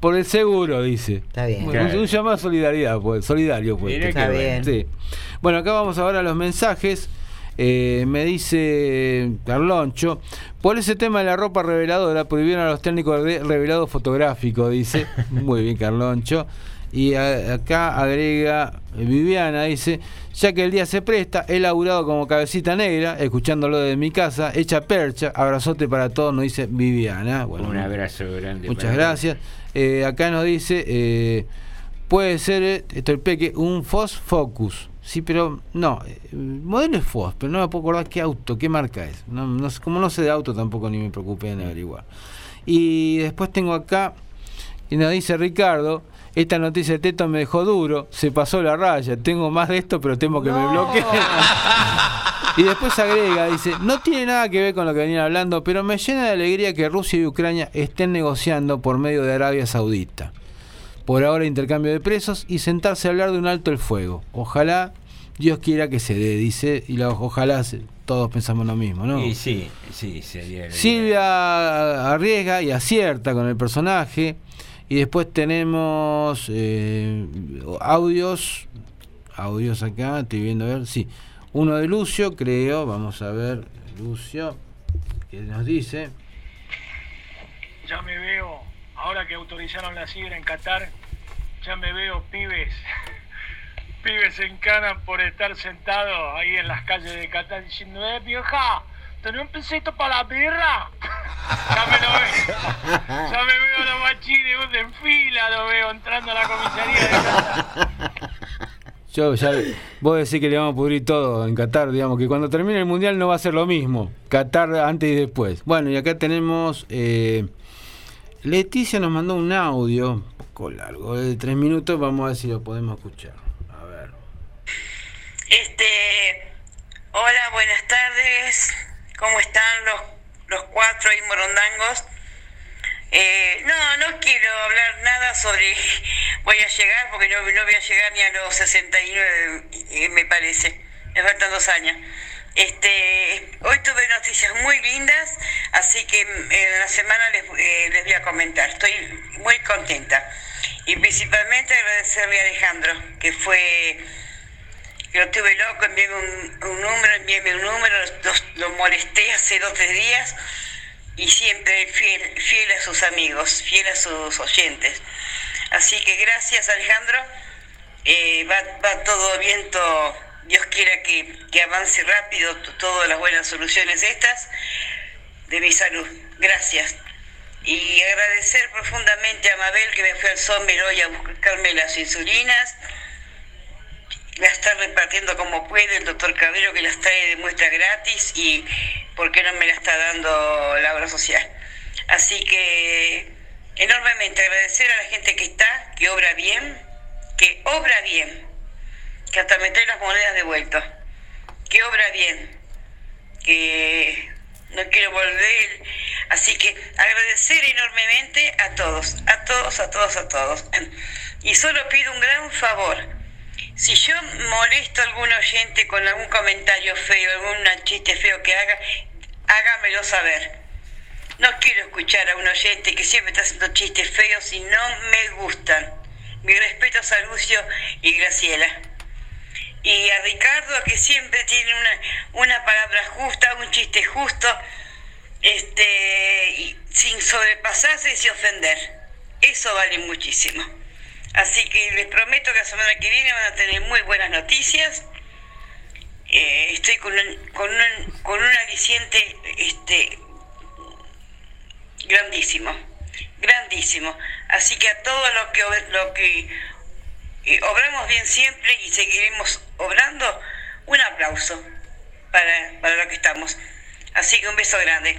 por el seguro, dice. Está bien. Un, Claro. un llamado a solidaridad, pues, solidario. Pues. Está bien. Sí. Bueno, acá vamos ahora a los mensajes. Eh, me dice Carloncho, por ese tema de la ropa reveladora, prohibieron a los técnicos de revelado fotográfico, dice. Muy bien, Carloncho. Y a- acá agrega Viviana, dice, ya que el día se presta, he laburado como cabecita negra, escuchándolo de mi casa, hecha percha, abrazote para todos, nos dice Viviana. Bueno, Un abrazo grande. Muchas gracias. Eh, acá nos dice, eh, puede ser, eh, esto el peque, un Fos Focus. Sí, pero no, el modelo es Fos, pero no me puedo acordar qué auto, qué marca es. No, no como no sé de auto tampoco ni me preocupé en averiguar. Y después tengo acá, y nos dice Ricardo, esta noticia de Teto me dejó duro, se pasó la raya, tengo más de esto, pero temo que me bloqueen. Y después agrega, dice, no tiene nada que ver con lo que venían hablando, pero me llena de alegría que Rusia y Ucrania estén negociando por medio de Arabia Saudita. Por ahora intercambio de presos y sentarse a hablar de un alto el fuego. Ojalá Dios quiera que se dé, dice, y la, ojalá se- todos pensamos lo mismo, ¿no? Y sí, sí, sería. Silvia arriesga y acierta con el personaje. Y después tenemos eh, audios. Audios acá, estoy viendo a ver. Sí, uno de Lucio, creo. Vamos a ver, Lucio, que nos dice. Ya me veo, ahora que autorizaron la sidra en Qatar, ya me veo pibes, pibes en cana por estar sentados ahí en las calles de Qatar diciendo, eh vieja, ¿tenés un pesito para la birra? ya me lo veo, ya me veo los machines vos en fila, lo veo entrando a la comisaría de Qatar. Yo ya, vos decís que le vamos a pudrir todo en Qatar, digamos, que cuando termine el mundial no va a ser lo mismo. Qatar antes y después. Bueno, y acá tenemos. eh, Leticia nos mandó un audio, un poco largo, de tres minutos. Vamos a ver si lo podemos escuchar. A ver. Este, hola, buenas tardes. ¿Cómo están los, los cuatro ahí morondangos? Eh, no, no quiero hablar nada sobre voy a llegar porque no, no voy a llegar ni a los 69, eh, me parece. Me faltan dos años. Este, hoy tuve noticias muy lindas, así que mm, en la semana les, eh, les voy a comentar. Estoy muy contenta. Y principalmente agradecerle a Alejandro, que fue que lo tuve loco, enviéme un, un número, enviéme un número, lo, lo molesté hace dos tres días y siempre fiel, fiel a sus amigos, fiel a sus oyentes. Así que gracias Alejandro, Eh, va, va todo viento, Dios quiera que, que avance rápido todas las buenas soluciones estas de mi salud. Gracias. Y agradecer profundamente a Mabel que me fue al Sommer hoy a buscarme las insulinas la está repartiendo como puede el doctor Cabrero que las trae de muestra gratis y por qué no me la está dando la obra social. Así que enormemente agradecer a la gente que está, que obra bien, que obra bien, que hasta me trae las monedas de vuelta, que obra bien, que no quiero volver. Así que agradecer enormemente a todos, a todos, a todos, a todos. Y solo pido un gran favor. Si yo molesto a algún oyente con algún comentario feo, algún chiste feo que haga, hágamelo saber. No quiero escuchar a un oyente que siempre está haciendo chistes feos y no me gustan. Mi respeto a Lucio y Graciela. Y a Ricardo, que siempre tiene una, una palabra justa, un chiste justo, este, sin sobrepasarse y sin ofender. Eso vale muchísimo. Así que les prometo que la semana que viene van a tener muy buenas noticias. Eh, estoy con un, con, un, con un aliciente este, grandísimo, grandísimo. Así que a todos los que, lo que eh, obramos bien siempre y seguiremos obrando, un aplauso para, para lo que estamos. Así que un beso grande.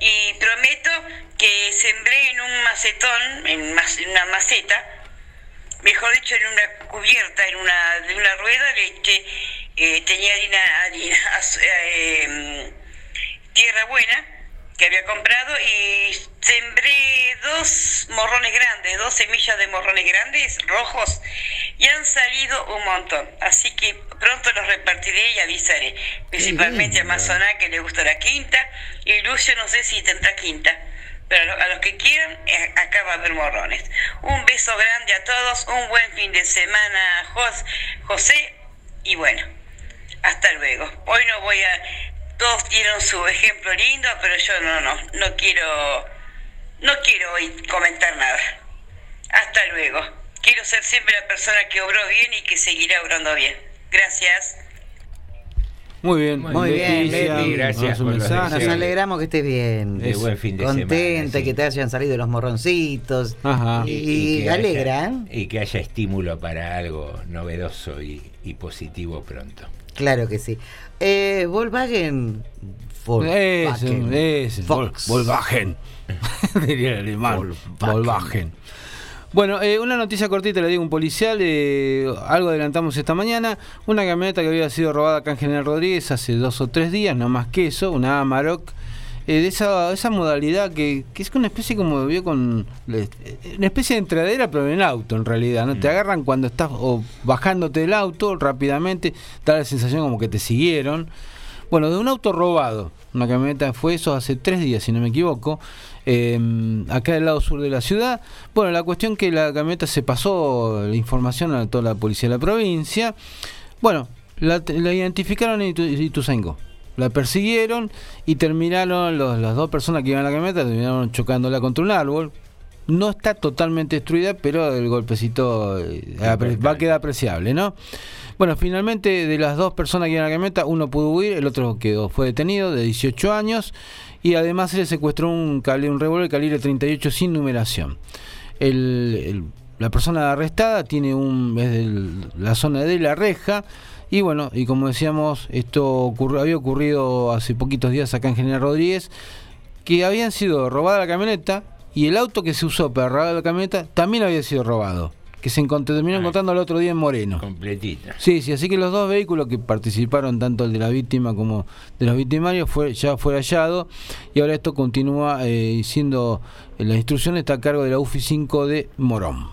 Y prometo que sembré en un macetón, en, mas- en una maceta, mejor dicho, en una cubierta, en una, de una rueda, eh, tenía harina, eh, tierra buena que había comprado y sembré dos morrones grandes, dos semillas de morrones grandes, rojos, y han salido un montón. Así que pronto los repartiré y avisaré. Principalmente a Mazoná, que le gusta la quinta, y Lucio no sé si tendrá quinta, Pero a lo- a los que quieran, eh, acá va a haber morrones. Un beso grande a todos, un buen fin de semana, Jos- José, y bueno, hasta luego. Hoy no voy a... Todos dieron su ejemplo lindo, pero yo no, no, no quiero... No quiero hoy comentar nada. Hasta luego. Quiero ser siempre la persona que obró bien y que seguirá obrando bien. Gracias. Muy bien, Muy bien, Leticia, Leti, gracias nos por mensaje. Nos alegramos que estés bien. De buen fin de Contenta, semana, sí. que te hayan salido los morroncitos. Ajá. Y, que alegra. haya- y que haya estímulo para algo novedoso y, y positivo pronto. Claro que sí. Eh, Volkswagen. Volkswagen. ese, Vol- Volks. Volkswagen. Diría el alemán. Volkswagen. Bueno, eh, una noticia cortita, le digo, un policial, eh, algo adelantamos esta mañana, una camioneta que había sido robada acá en General Rodríguez hace dos o tres días, no más que eso, una Amarok, eh, de esa, esa modalidad que, que es una especie como vio con eh, una especie de entradera pero en auto en realidad no te agarran cuando estás o bajándote del auto rápidamente da la sensación como que te siguieron bueno, de un auto robado. Una camioneta fue eso hace tres días, si no me equivoco. Eh, acá del lado sur de la ciudad. Bueno, la cuestión que la camioneta se pasó la información a toda la policía de la provincia. Bueno, la, la identificaron en Itu- Ituzaingó. La persiguieron y terminaron, los- las dos personas que iban en la camioneta terminaron chocándola contra un árbol. No está totalmente destruida, pero el golpecito eh, va a quedar apreciable, ¿no? Bueno, finalmente de las dos personas que iban en la camioneta, uno pudo huir, el otro quedó, fue detenido de 18 años y además se le secuestró un, cali- un revólver calibre 38 sin numeración. El- el- la persona arrestada tiene un es de la zona de la reja y bueno, y como decíamos, esto ocurrió, había ocurrido hace poquitos días acá en General Rodríguez que habían sido robada la camioneta y el auto que se usó para robar la camioneta también había sido robado, que se encontró, terminó encontrando el otro día en Moreno. Completita. Sí, sí, así que los dos vehículos que participaron, tanto el de la víctima como de los victimarios, fue, ya fue hallado y ahora esto continúa eh, siendo, eh, la instrucción está a cargo de la UFI 5 de Morón.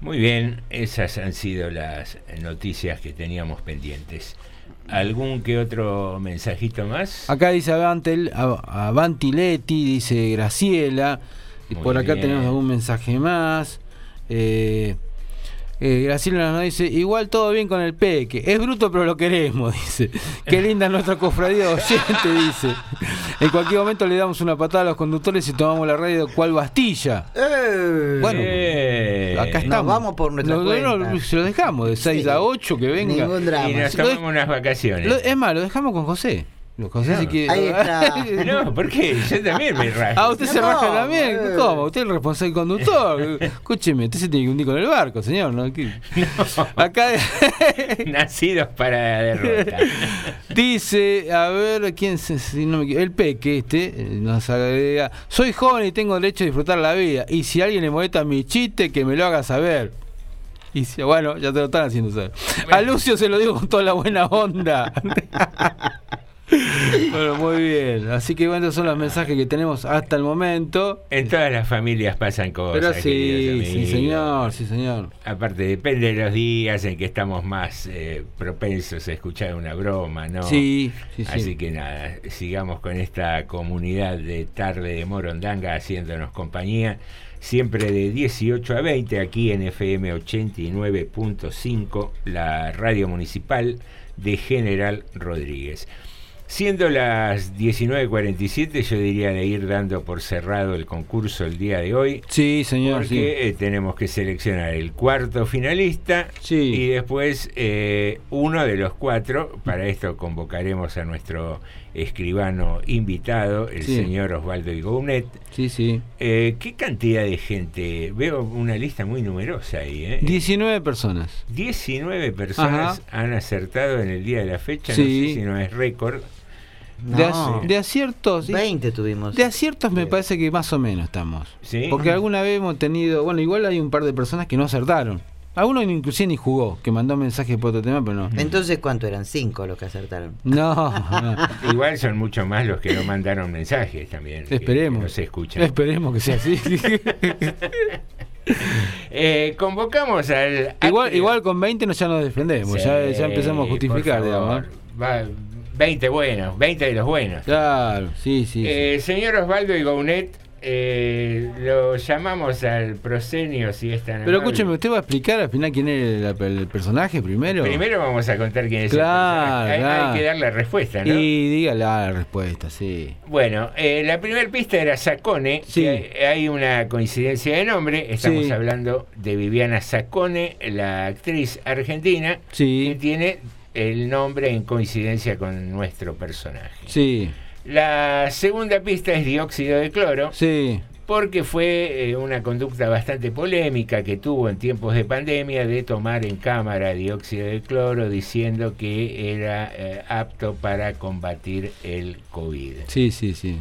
Muy bien, esas han sido las noticias que teníamos pendientes. ¿Algún que otro mensajito más? Acá dice Avantel, Avantiletti, dice Graciela, y Muy por acá bien. tenemos algún mensaje más. Eh, eh, Graciela nos dice, igual todo bien con el peque, es bruto pero lo queremos, dice. Qué linda nuestra cofradía de oyente, dice. En cualquier momento le damos una patada a los conductores y tomamos la radio cual Bastilla. Bueno, Eh, acá estamos. Nos vamos por nuestra No, no, no, cuenta. se lo dejamos, de 6 a 8 que venga. Ningún drama. Y nos tomamos unas vacaciones. Lo- es más, lo dejamos con José. José No, si quiere- ahí está. No, ¿por qué? Yo también me rajo. Ah, usted se raja también. ¿Cómo? Usted es el responsable conductor. Escúcheme, usted se tiene que hundir con el barco, señor. ¿no? Acá Nacidos para la derrota. dice, a ver, ¿quién se, si no me? El Peque, este, eh, nos agrega, soy joven y tengo derecho a disfrutar la vida. Y si a alguien le molesta mi chiste, que me lo haga saber. Y dice, bueno, ya te lo están haciendo saber. A Lucio se lo digo con toda la buena onda. Bueno, muy bien. Así que bueno, son los mensajes que tenemos hasta el momento. En todas las familias pasan cosas. Pero sí, sí, señor, sí, señor. Aparte, depende de los días en que estamos más eh, propensos a escuchar una broma, ¿no? Sí, sí, sí. Así que nada, sigamos con esta comunidad de tarde de Morondanga haciéndonos compañía. Siempre de 18 a 20 aquí en FM 89.5, la radio municipal de General Rodríguez. Siendo las 19.47, yo diría de ir dando por cerrado el concurso el día de hoy. Sí, señor, Porque eh, tenemos que seleccionar el cuarto finalista y después eh, uno de los cuatro. Para esto convocaremos a nuestro escribano invitado, el Sí. señor Osvaldo Igounet. Sí, sí. Eh, ¿Qué cantidad de gente? Veo una lista muy numerosa ahí. ¿eh? 19 personas. 19 personas han acertado en el día de la fecha. No Sí. sé si no es récord. De, ac- de aciertos. 20 tuvimos. De aciertos me parece que más o menos estamos. Sí. Porque alguna vez hemos tenido. Bueno, igual hay un par de personas que no acertaron. Alguno inclusive ni jugó, que mandó mensajes por otro tema, pero no. Entonces, ¿cuánto eran? Cinco los que acertaron. No, no. Igual son mucho más los que no mandaron mensajes también. Esperemos. que no se escuchan. Esperemos que sea así. Eh, convocamos al. igual, igual con 20 no, ya nos defendemos. ya, ya empezamos a justificar, digamos. Va, 20 buenos, 20 de los buenos. Claro, sí, sí. sí. Eh, señor Osvaldo Igounet, eh, lo llamamos al prosenio si es tan Pero amable. escúcheme, ¿usted va a explicar al final quién es el, el personaje primero? Primero vamos a contar quién es Claro, el personaje. Hay- claro. Hay, que dar la respuesta, ¿no? Y dígale la respuesta, sí. Bueno, eh, la primera pista era Sacone. Sí. que hay, hay una coincidencia de nombre. Estamos Sí. hablando de Viviana Sacone, la actriz argentina, Sí. que tiene el nombre en coincidencia con nuestro personaje. Sí, La segunda pista es dióxido de cloro. sí. Porque fue eh, una conducta bastante polémica que tuvo en tiempos de pandemia de tomar en cámara dióxido de cloro diciendo que era eh, apto para combatir el COVID. Sí, sí, sí.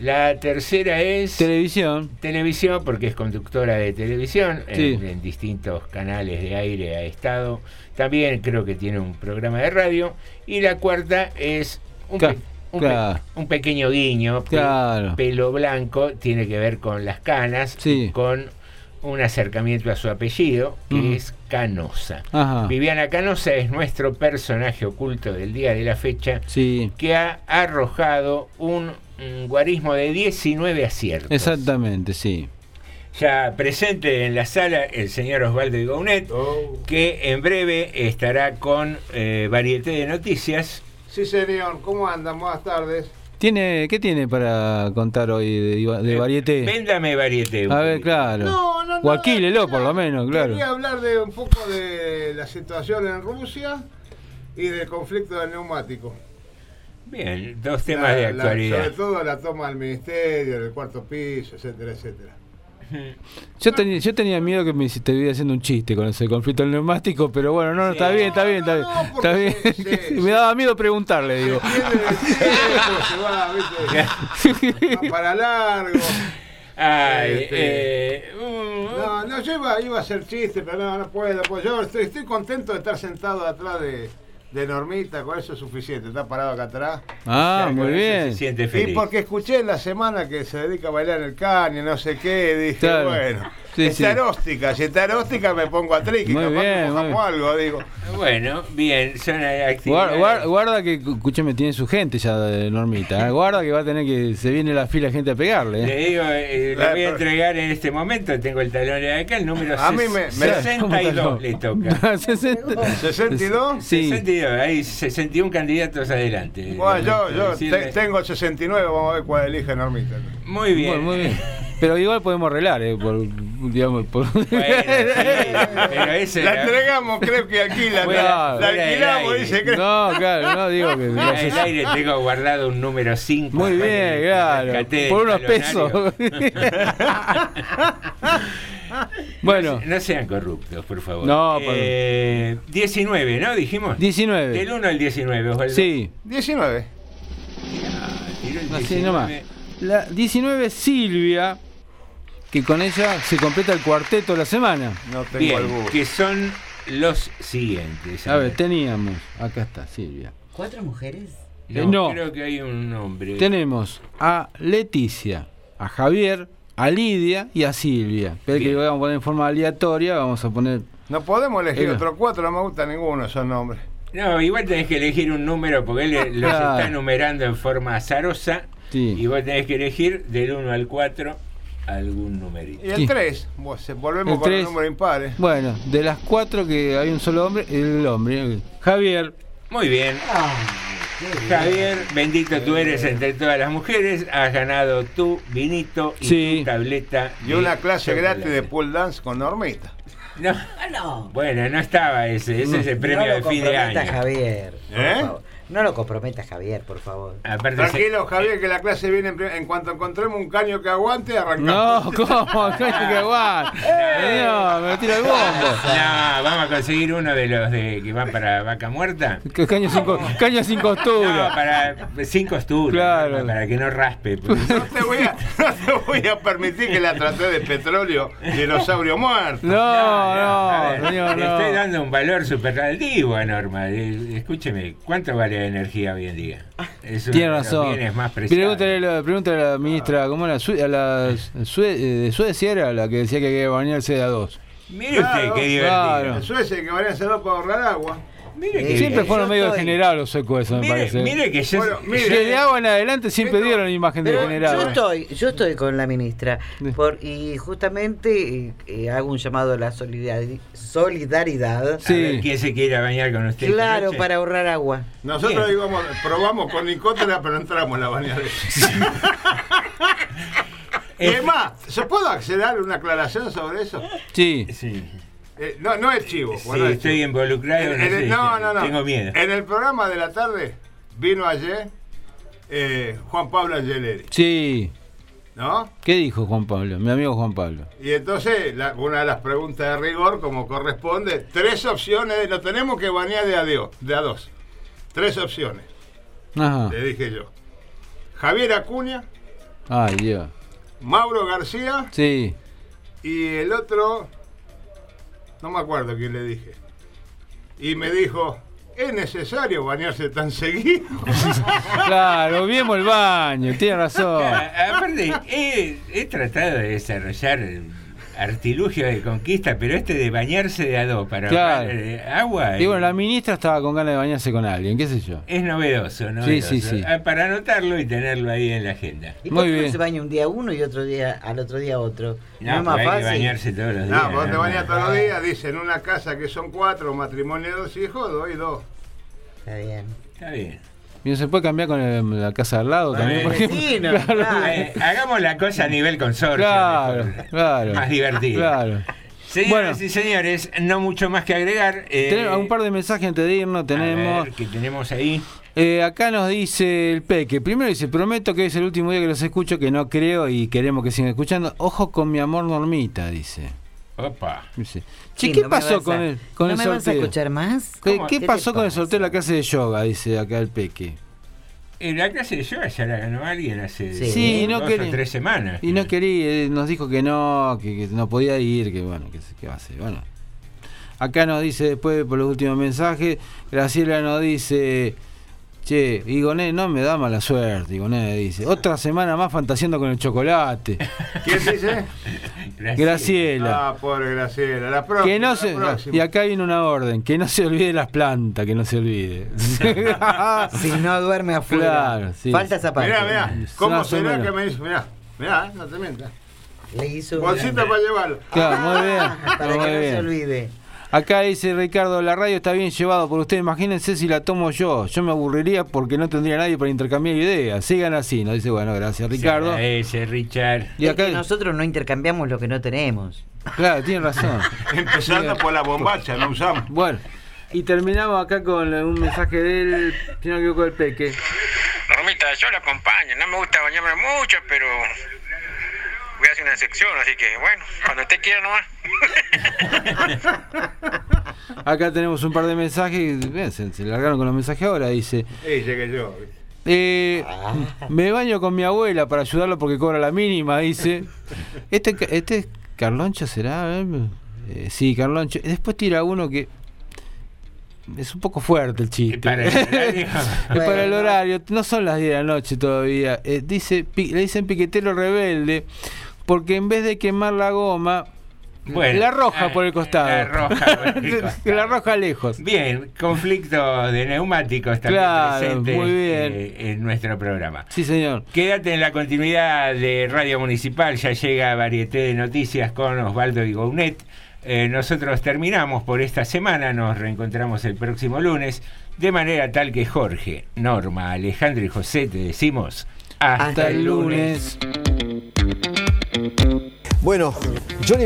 La tercera es Televisión. televisión, porque es conductora de televisión, Sí. en, en distintos canales de aire ha estado. También creo que tiene un programa de radio. Y la cuarta es un, Ca- pe- un pe- claro. un pequeño guiño. Claro. Pelo blanco, tiene que ver con las canas, Sí. con un acercamiento a su apellido, que es Canosa. Ajá. Viviana Canosa es nuestro personaje oculto del día de la fecha, Sí, que ha arrojado un, un guarismo de 19 aciertos. exactamente, sí. Ya presente en la sala el señor Osvaldo Igounet, que en breve estará con eh, Varieté de Noticias. Sí, señor. ¿Cómo andan? Buenas tardes. ¿Tiene, ¿Qué tiene para contar hoy de, de Varieté? Véndame Varieté. A ver, claro. No, no, o alquílelo, por lo menos, claro. Quería hablar de un poco de la situación en Rusia y del conflicto del neumático. Bien, dos temas de la- actualidad. sobre todo la toma del ministerio, del cuarto piso, etcétera, etcétera. Yo tenía, yo tenía miedo que me estuviera haciendo un chiste con ese conflicto del neumático, pero bueno, no, está bien, está bien, está bien. está bien. me daba miedo preguntarle, digo. se va, ¿viste? Va para largo. Ay, Este, eh, no, no, yo iba, iba a hacer chiste, pero no, no puedo. Pues yo estoy, estoy contento de estar sentado atrás de, de Normita, con eso es suficiente. Está parado acá atrás. Ah, muy bien. se siente Y porque escuché en la semana que se dedica a bailar el caño, no sé qué, dije, Claro. bueno, Sí, está sí. eróstica, si está eróstica me pongo a triqui, Muy capaz bien, que muy mojamos algo, digo. Bueno, bien, son Guarda, actividades. guarda, guarda que, escúcheme, tiene su gente ya de Normita. ¿eh? Guarda que va a tener que, se viene la fila de gente a pegarle. Le ¿eh? digo, eh, le voy a entregar en este momento, tengo el talón de acá, el número A mí me- me- 62 le toca. 62? Sí. 62, hay 61 candidatos adelante. Bueno, yo, yo te- tengo 69, vamos a ver cuál elige Normita. Muy bien. Bueno, muy bien. Pero igual podemos arreglar, ¿eh? Por, digamos, por... pero ese La entregamos, creo que Fuera- la, la alquilamos, dice, creo. No, claro, no digo que... Fuera del aire tengo guardado un número 5. Muy bien, claro. Por unos pesos. Bueno. No, sean corruptos, por favor. No, por- Eh, 19, ¿no? Dijimos. 19. Del 1 al 19, Osvaldo. Sí. 19. Tiró el Así 19. nomás. La 19 Silvia, que con ella se completa el cuarteto de la semana. No tengo Bien, que son los siguientes. A ver, teníamos, acá está Silvia. ¿Cuatro mujeres? No, Eh, no. creo que hay un nombre. Tenemos a Leticia, a Javier, a Lidia y a Silvia. Pero que vamos a poner en forma aleatoria, vamos a poner... No podemos elegir otros cuatro, no me gusta ninguno de esos nombres. No, igual tenés que elegir un número porque él los está numerando en forma azarosa. Sí. Y vos tenés que elegir del 1 al 4 algún numerito. Y el Sí. 3, volvemos El con tres. los números impares. Bueno, de las cuatro que hay un solo hombre, el hombre, Javier. Muy bien. Javier, bendito tú eres entre todas las mujeres. Has ganado tu vinito y Sí. tu tableta. Y una clase chocolate. gratis de pool dance con Normita. No. no. Bueno, no estaba ese. Ese es el premio no de fin de año. Javier. por ¿Eh? favor. No lo comprometa, Javier, por favor. Aparte, Tranquilo, Javier, que la clase viene en, en cuanto encontremos un caño que aguante, arrancamos. No, ¿cómo? Coño, que guay. No, me tira el bombo. No, vamos a conseguir uno de los de que van para vaca muerta. Caño sin, co- caño sin No, costura. para sin costura. Claro. ¿no? Para que no raspe. porque- No te, voy a, no te voy a permitir que la trate de petróleo dinosaurio muerto. No, no, ver, señor, le estoy no. dando un valor superlativo a Norma. Eh, Escúcheme, ¿cuánto vale la energía hoy en día? Es uno Tiene razón. más. Pregúntale, a la- pregúntale a la ministra, ¿cómo era? Sue- a la Sue- eh, de Suecia era la que decía que había que bañarse de a dos. Mire usted Claro, qué divertido. claro. En Suecia que varían dos para ahorrar agua. Que- siempre eh, fueron medio estoy- degenerados los suecos, eso me Mire- parece. mire que yo- Bueno, mire- Desde agua en adelante siempre dieron la imagen de Pero degenerado. yo estoy, yo estoy con la ministra por, y justamente eh, eh, hago un llamado a la solidari- solidaridad. A ver, ¿Quién se quiere bañar con usted? Claro, para ahorrar agua. Nosotros íbamos, probamos con Nicotera, pero entramos en la bañadera. y además, ¿se puede acceder una aclaración sobre eso? Sí. Eh, no, no es chivo. Sí, bueno, es estoy chivo. involucrado, En- no en el- no, no, no. tengo miedo. En el programa de la tarde vino ayer eh, Juan Pablo Angeleri, Sí. ¿no? ¿Qué dijo Juan Pablo? Mi amigo Juan Pablo. Y entonces, la- una de las preguntas de rigor, como corresponde, tres opciones, lo tenemos que banear de a, Dios, de a dos. Tres opciones, Ajá. le dije yo. Javier Acuña, Ay, Dios. Mauro García Sí. y el otro, no me acuerdo quién le dije. Y me dijo, ¿es necesario bañarse tan seguido? Claro, olvidemos el baño, tiene razón. Aparte, he, he tratado de desarrollar artilugios de conquista, pero este de bañarse de a dos para Claro. eh, agua Y eh, bueno, la ministra estaba con ganas de bañarse con alguien, qué sé yo. es novedoso, ¿no? Sí, sí, sí. Para anotarlo y tenerlo ahí en la agenda. ¿Y qué no se baña un día uno y otro día al otro día otro? No, No, es más fácil. bañarse todos los días. No, vos te ¿no? bañas todos los días, dice, en una casa que son cuatro, matrimonio de dos hijos, doy dos. Está bien. Está bien. Y no se puede cambiar con el- la casa al lado también, por ejemplo. Eh, hagamos la cosa a nivel consorcio. Claro, mejor. claro. Más divertido. Claro. Señoras y señores, no mucho más que agregar. eh, Tenemos un par de mensajes antes de irnos, tenemos. a ver, ¿Qué tenemos ahí? Eh, acá nos dice el Peque. Primero dice, prometo que es el último día que los escucho, que no creo y queremos que sigan escuchando. Ojo con mi amor Normita, dice. Opa. Dice, Sí, Che, ¿qué no pasó con a- el, con ¿no el me vas a sorteo? escuchar más? ¿Qué, ¿Cómo? qué ¿Qué te pasó con el sorteo de la clase de yoga? Dice acá el Peque. En la clase de yoga ya la ganó alguien hace Sí, no dos quería- o tres semanas. Y no quería, eh, nos dijo que no, que, que no podía ir, que bueno, que, que va a hacer. Bueno. Acá nos dice después por los últimos mensajes, Graciela nos dice, che, Igoné no me da mala suerte, Igoné dice, otra semana más fantaseando con el chocolate. ¿Quién dice? Graciela. Ah, pobre Graciela. La próxima. Que no la se, próxima. y acá viene una orden, que no se olvide las plantas, que no se olvide. Si no duerme afuera. Claro, sí. Falta esa parte. Mirá, mirá. ¿Cómo Más o será que me hizo? Mirá, mirá, eh, no te mientas. Le hizo Bolsita para llevarlo. Claro, muy bien. Para que no se olvide. Acá dice Ricardo, la radio está bien llevado por usted. Imagínense si la tomo yo. Yo me aburriría porque no tendría nadie para intercambiar ideas. Sigan así, nos dice, bueno, gracias Ricardo. Ese Richard. Y Es acá, que nosotros no intercambiamos lo que no tenemos. claro, tiene razón. Empezando por la bombacha, no usamos. Bueno, y terminamos acá con un mensaje del, si no me equivoco, del Peque. Normita, yo la acompaño. No me gusta bañarme mucho, pero voy a hacer una sección, así que bueno, cuando usted quiera nomás. Acá tenemos un par de mensajes. Bien, se, se largaron con los mensajes ahora. Dice, Sí, llegué yo. Eh, me baño con mi abuela para ayudarlo porque cobra la mínima, dice. Este, este es Carloncho será. Eh, sí, Carloncho. Después tira uno que es un poco fuerte el chiste. Para el horario. Para el horario. No son las 10 de la noche todavía. Eh, dice, pi- le dicen piquetero rebelde porque en vez de quemar la goma, Bueno, la arroja ah, por el costado. la arroja por el Que la arroja lejos. Bien, conflicto de neumáticos también Claro, presente muy bien. eh, en nuestro programa. Sí, señor. Quédate en la continuidad de Radio Municipal, ya llega Varieté de Noticias con Osvaldo y Gounet. Eh, nosotros terminamos por esta semana, nos reencontramos el próximo lunes, de manera tal que Jorge, Norma, Alejandro y José te decimos hasta, Hasta el lunes. Bueno, Johnny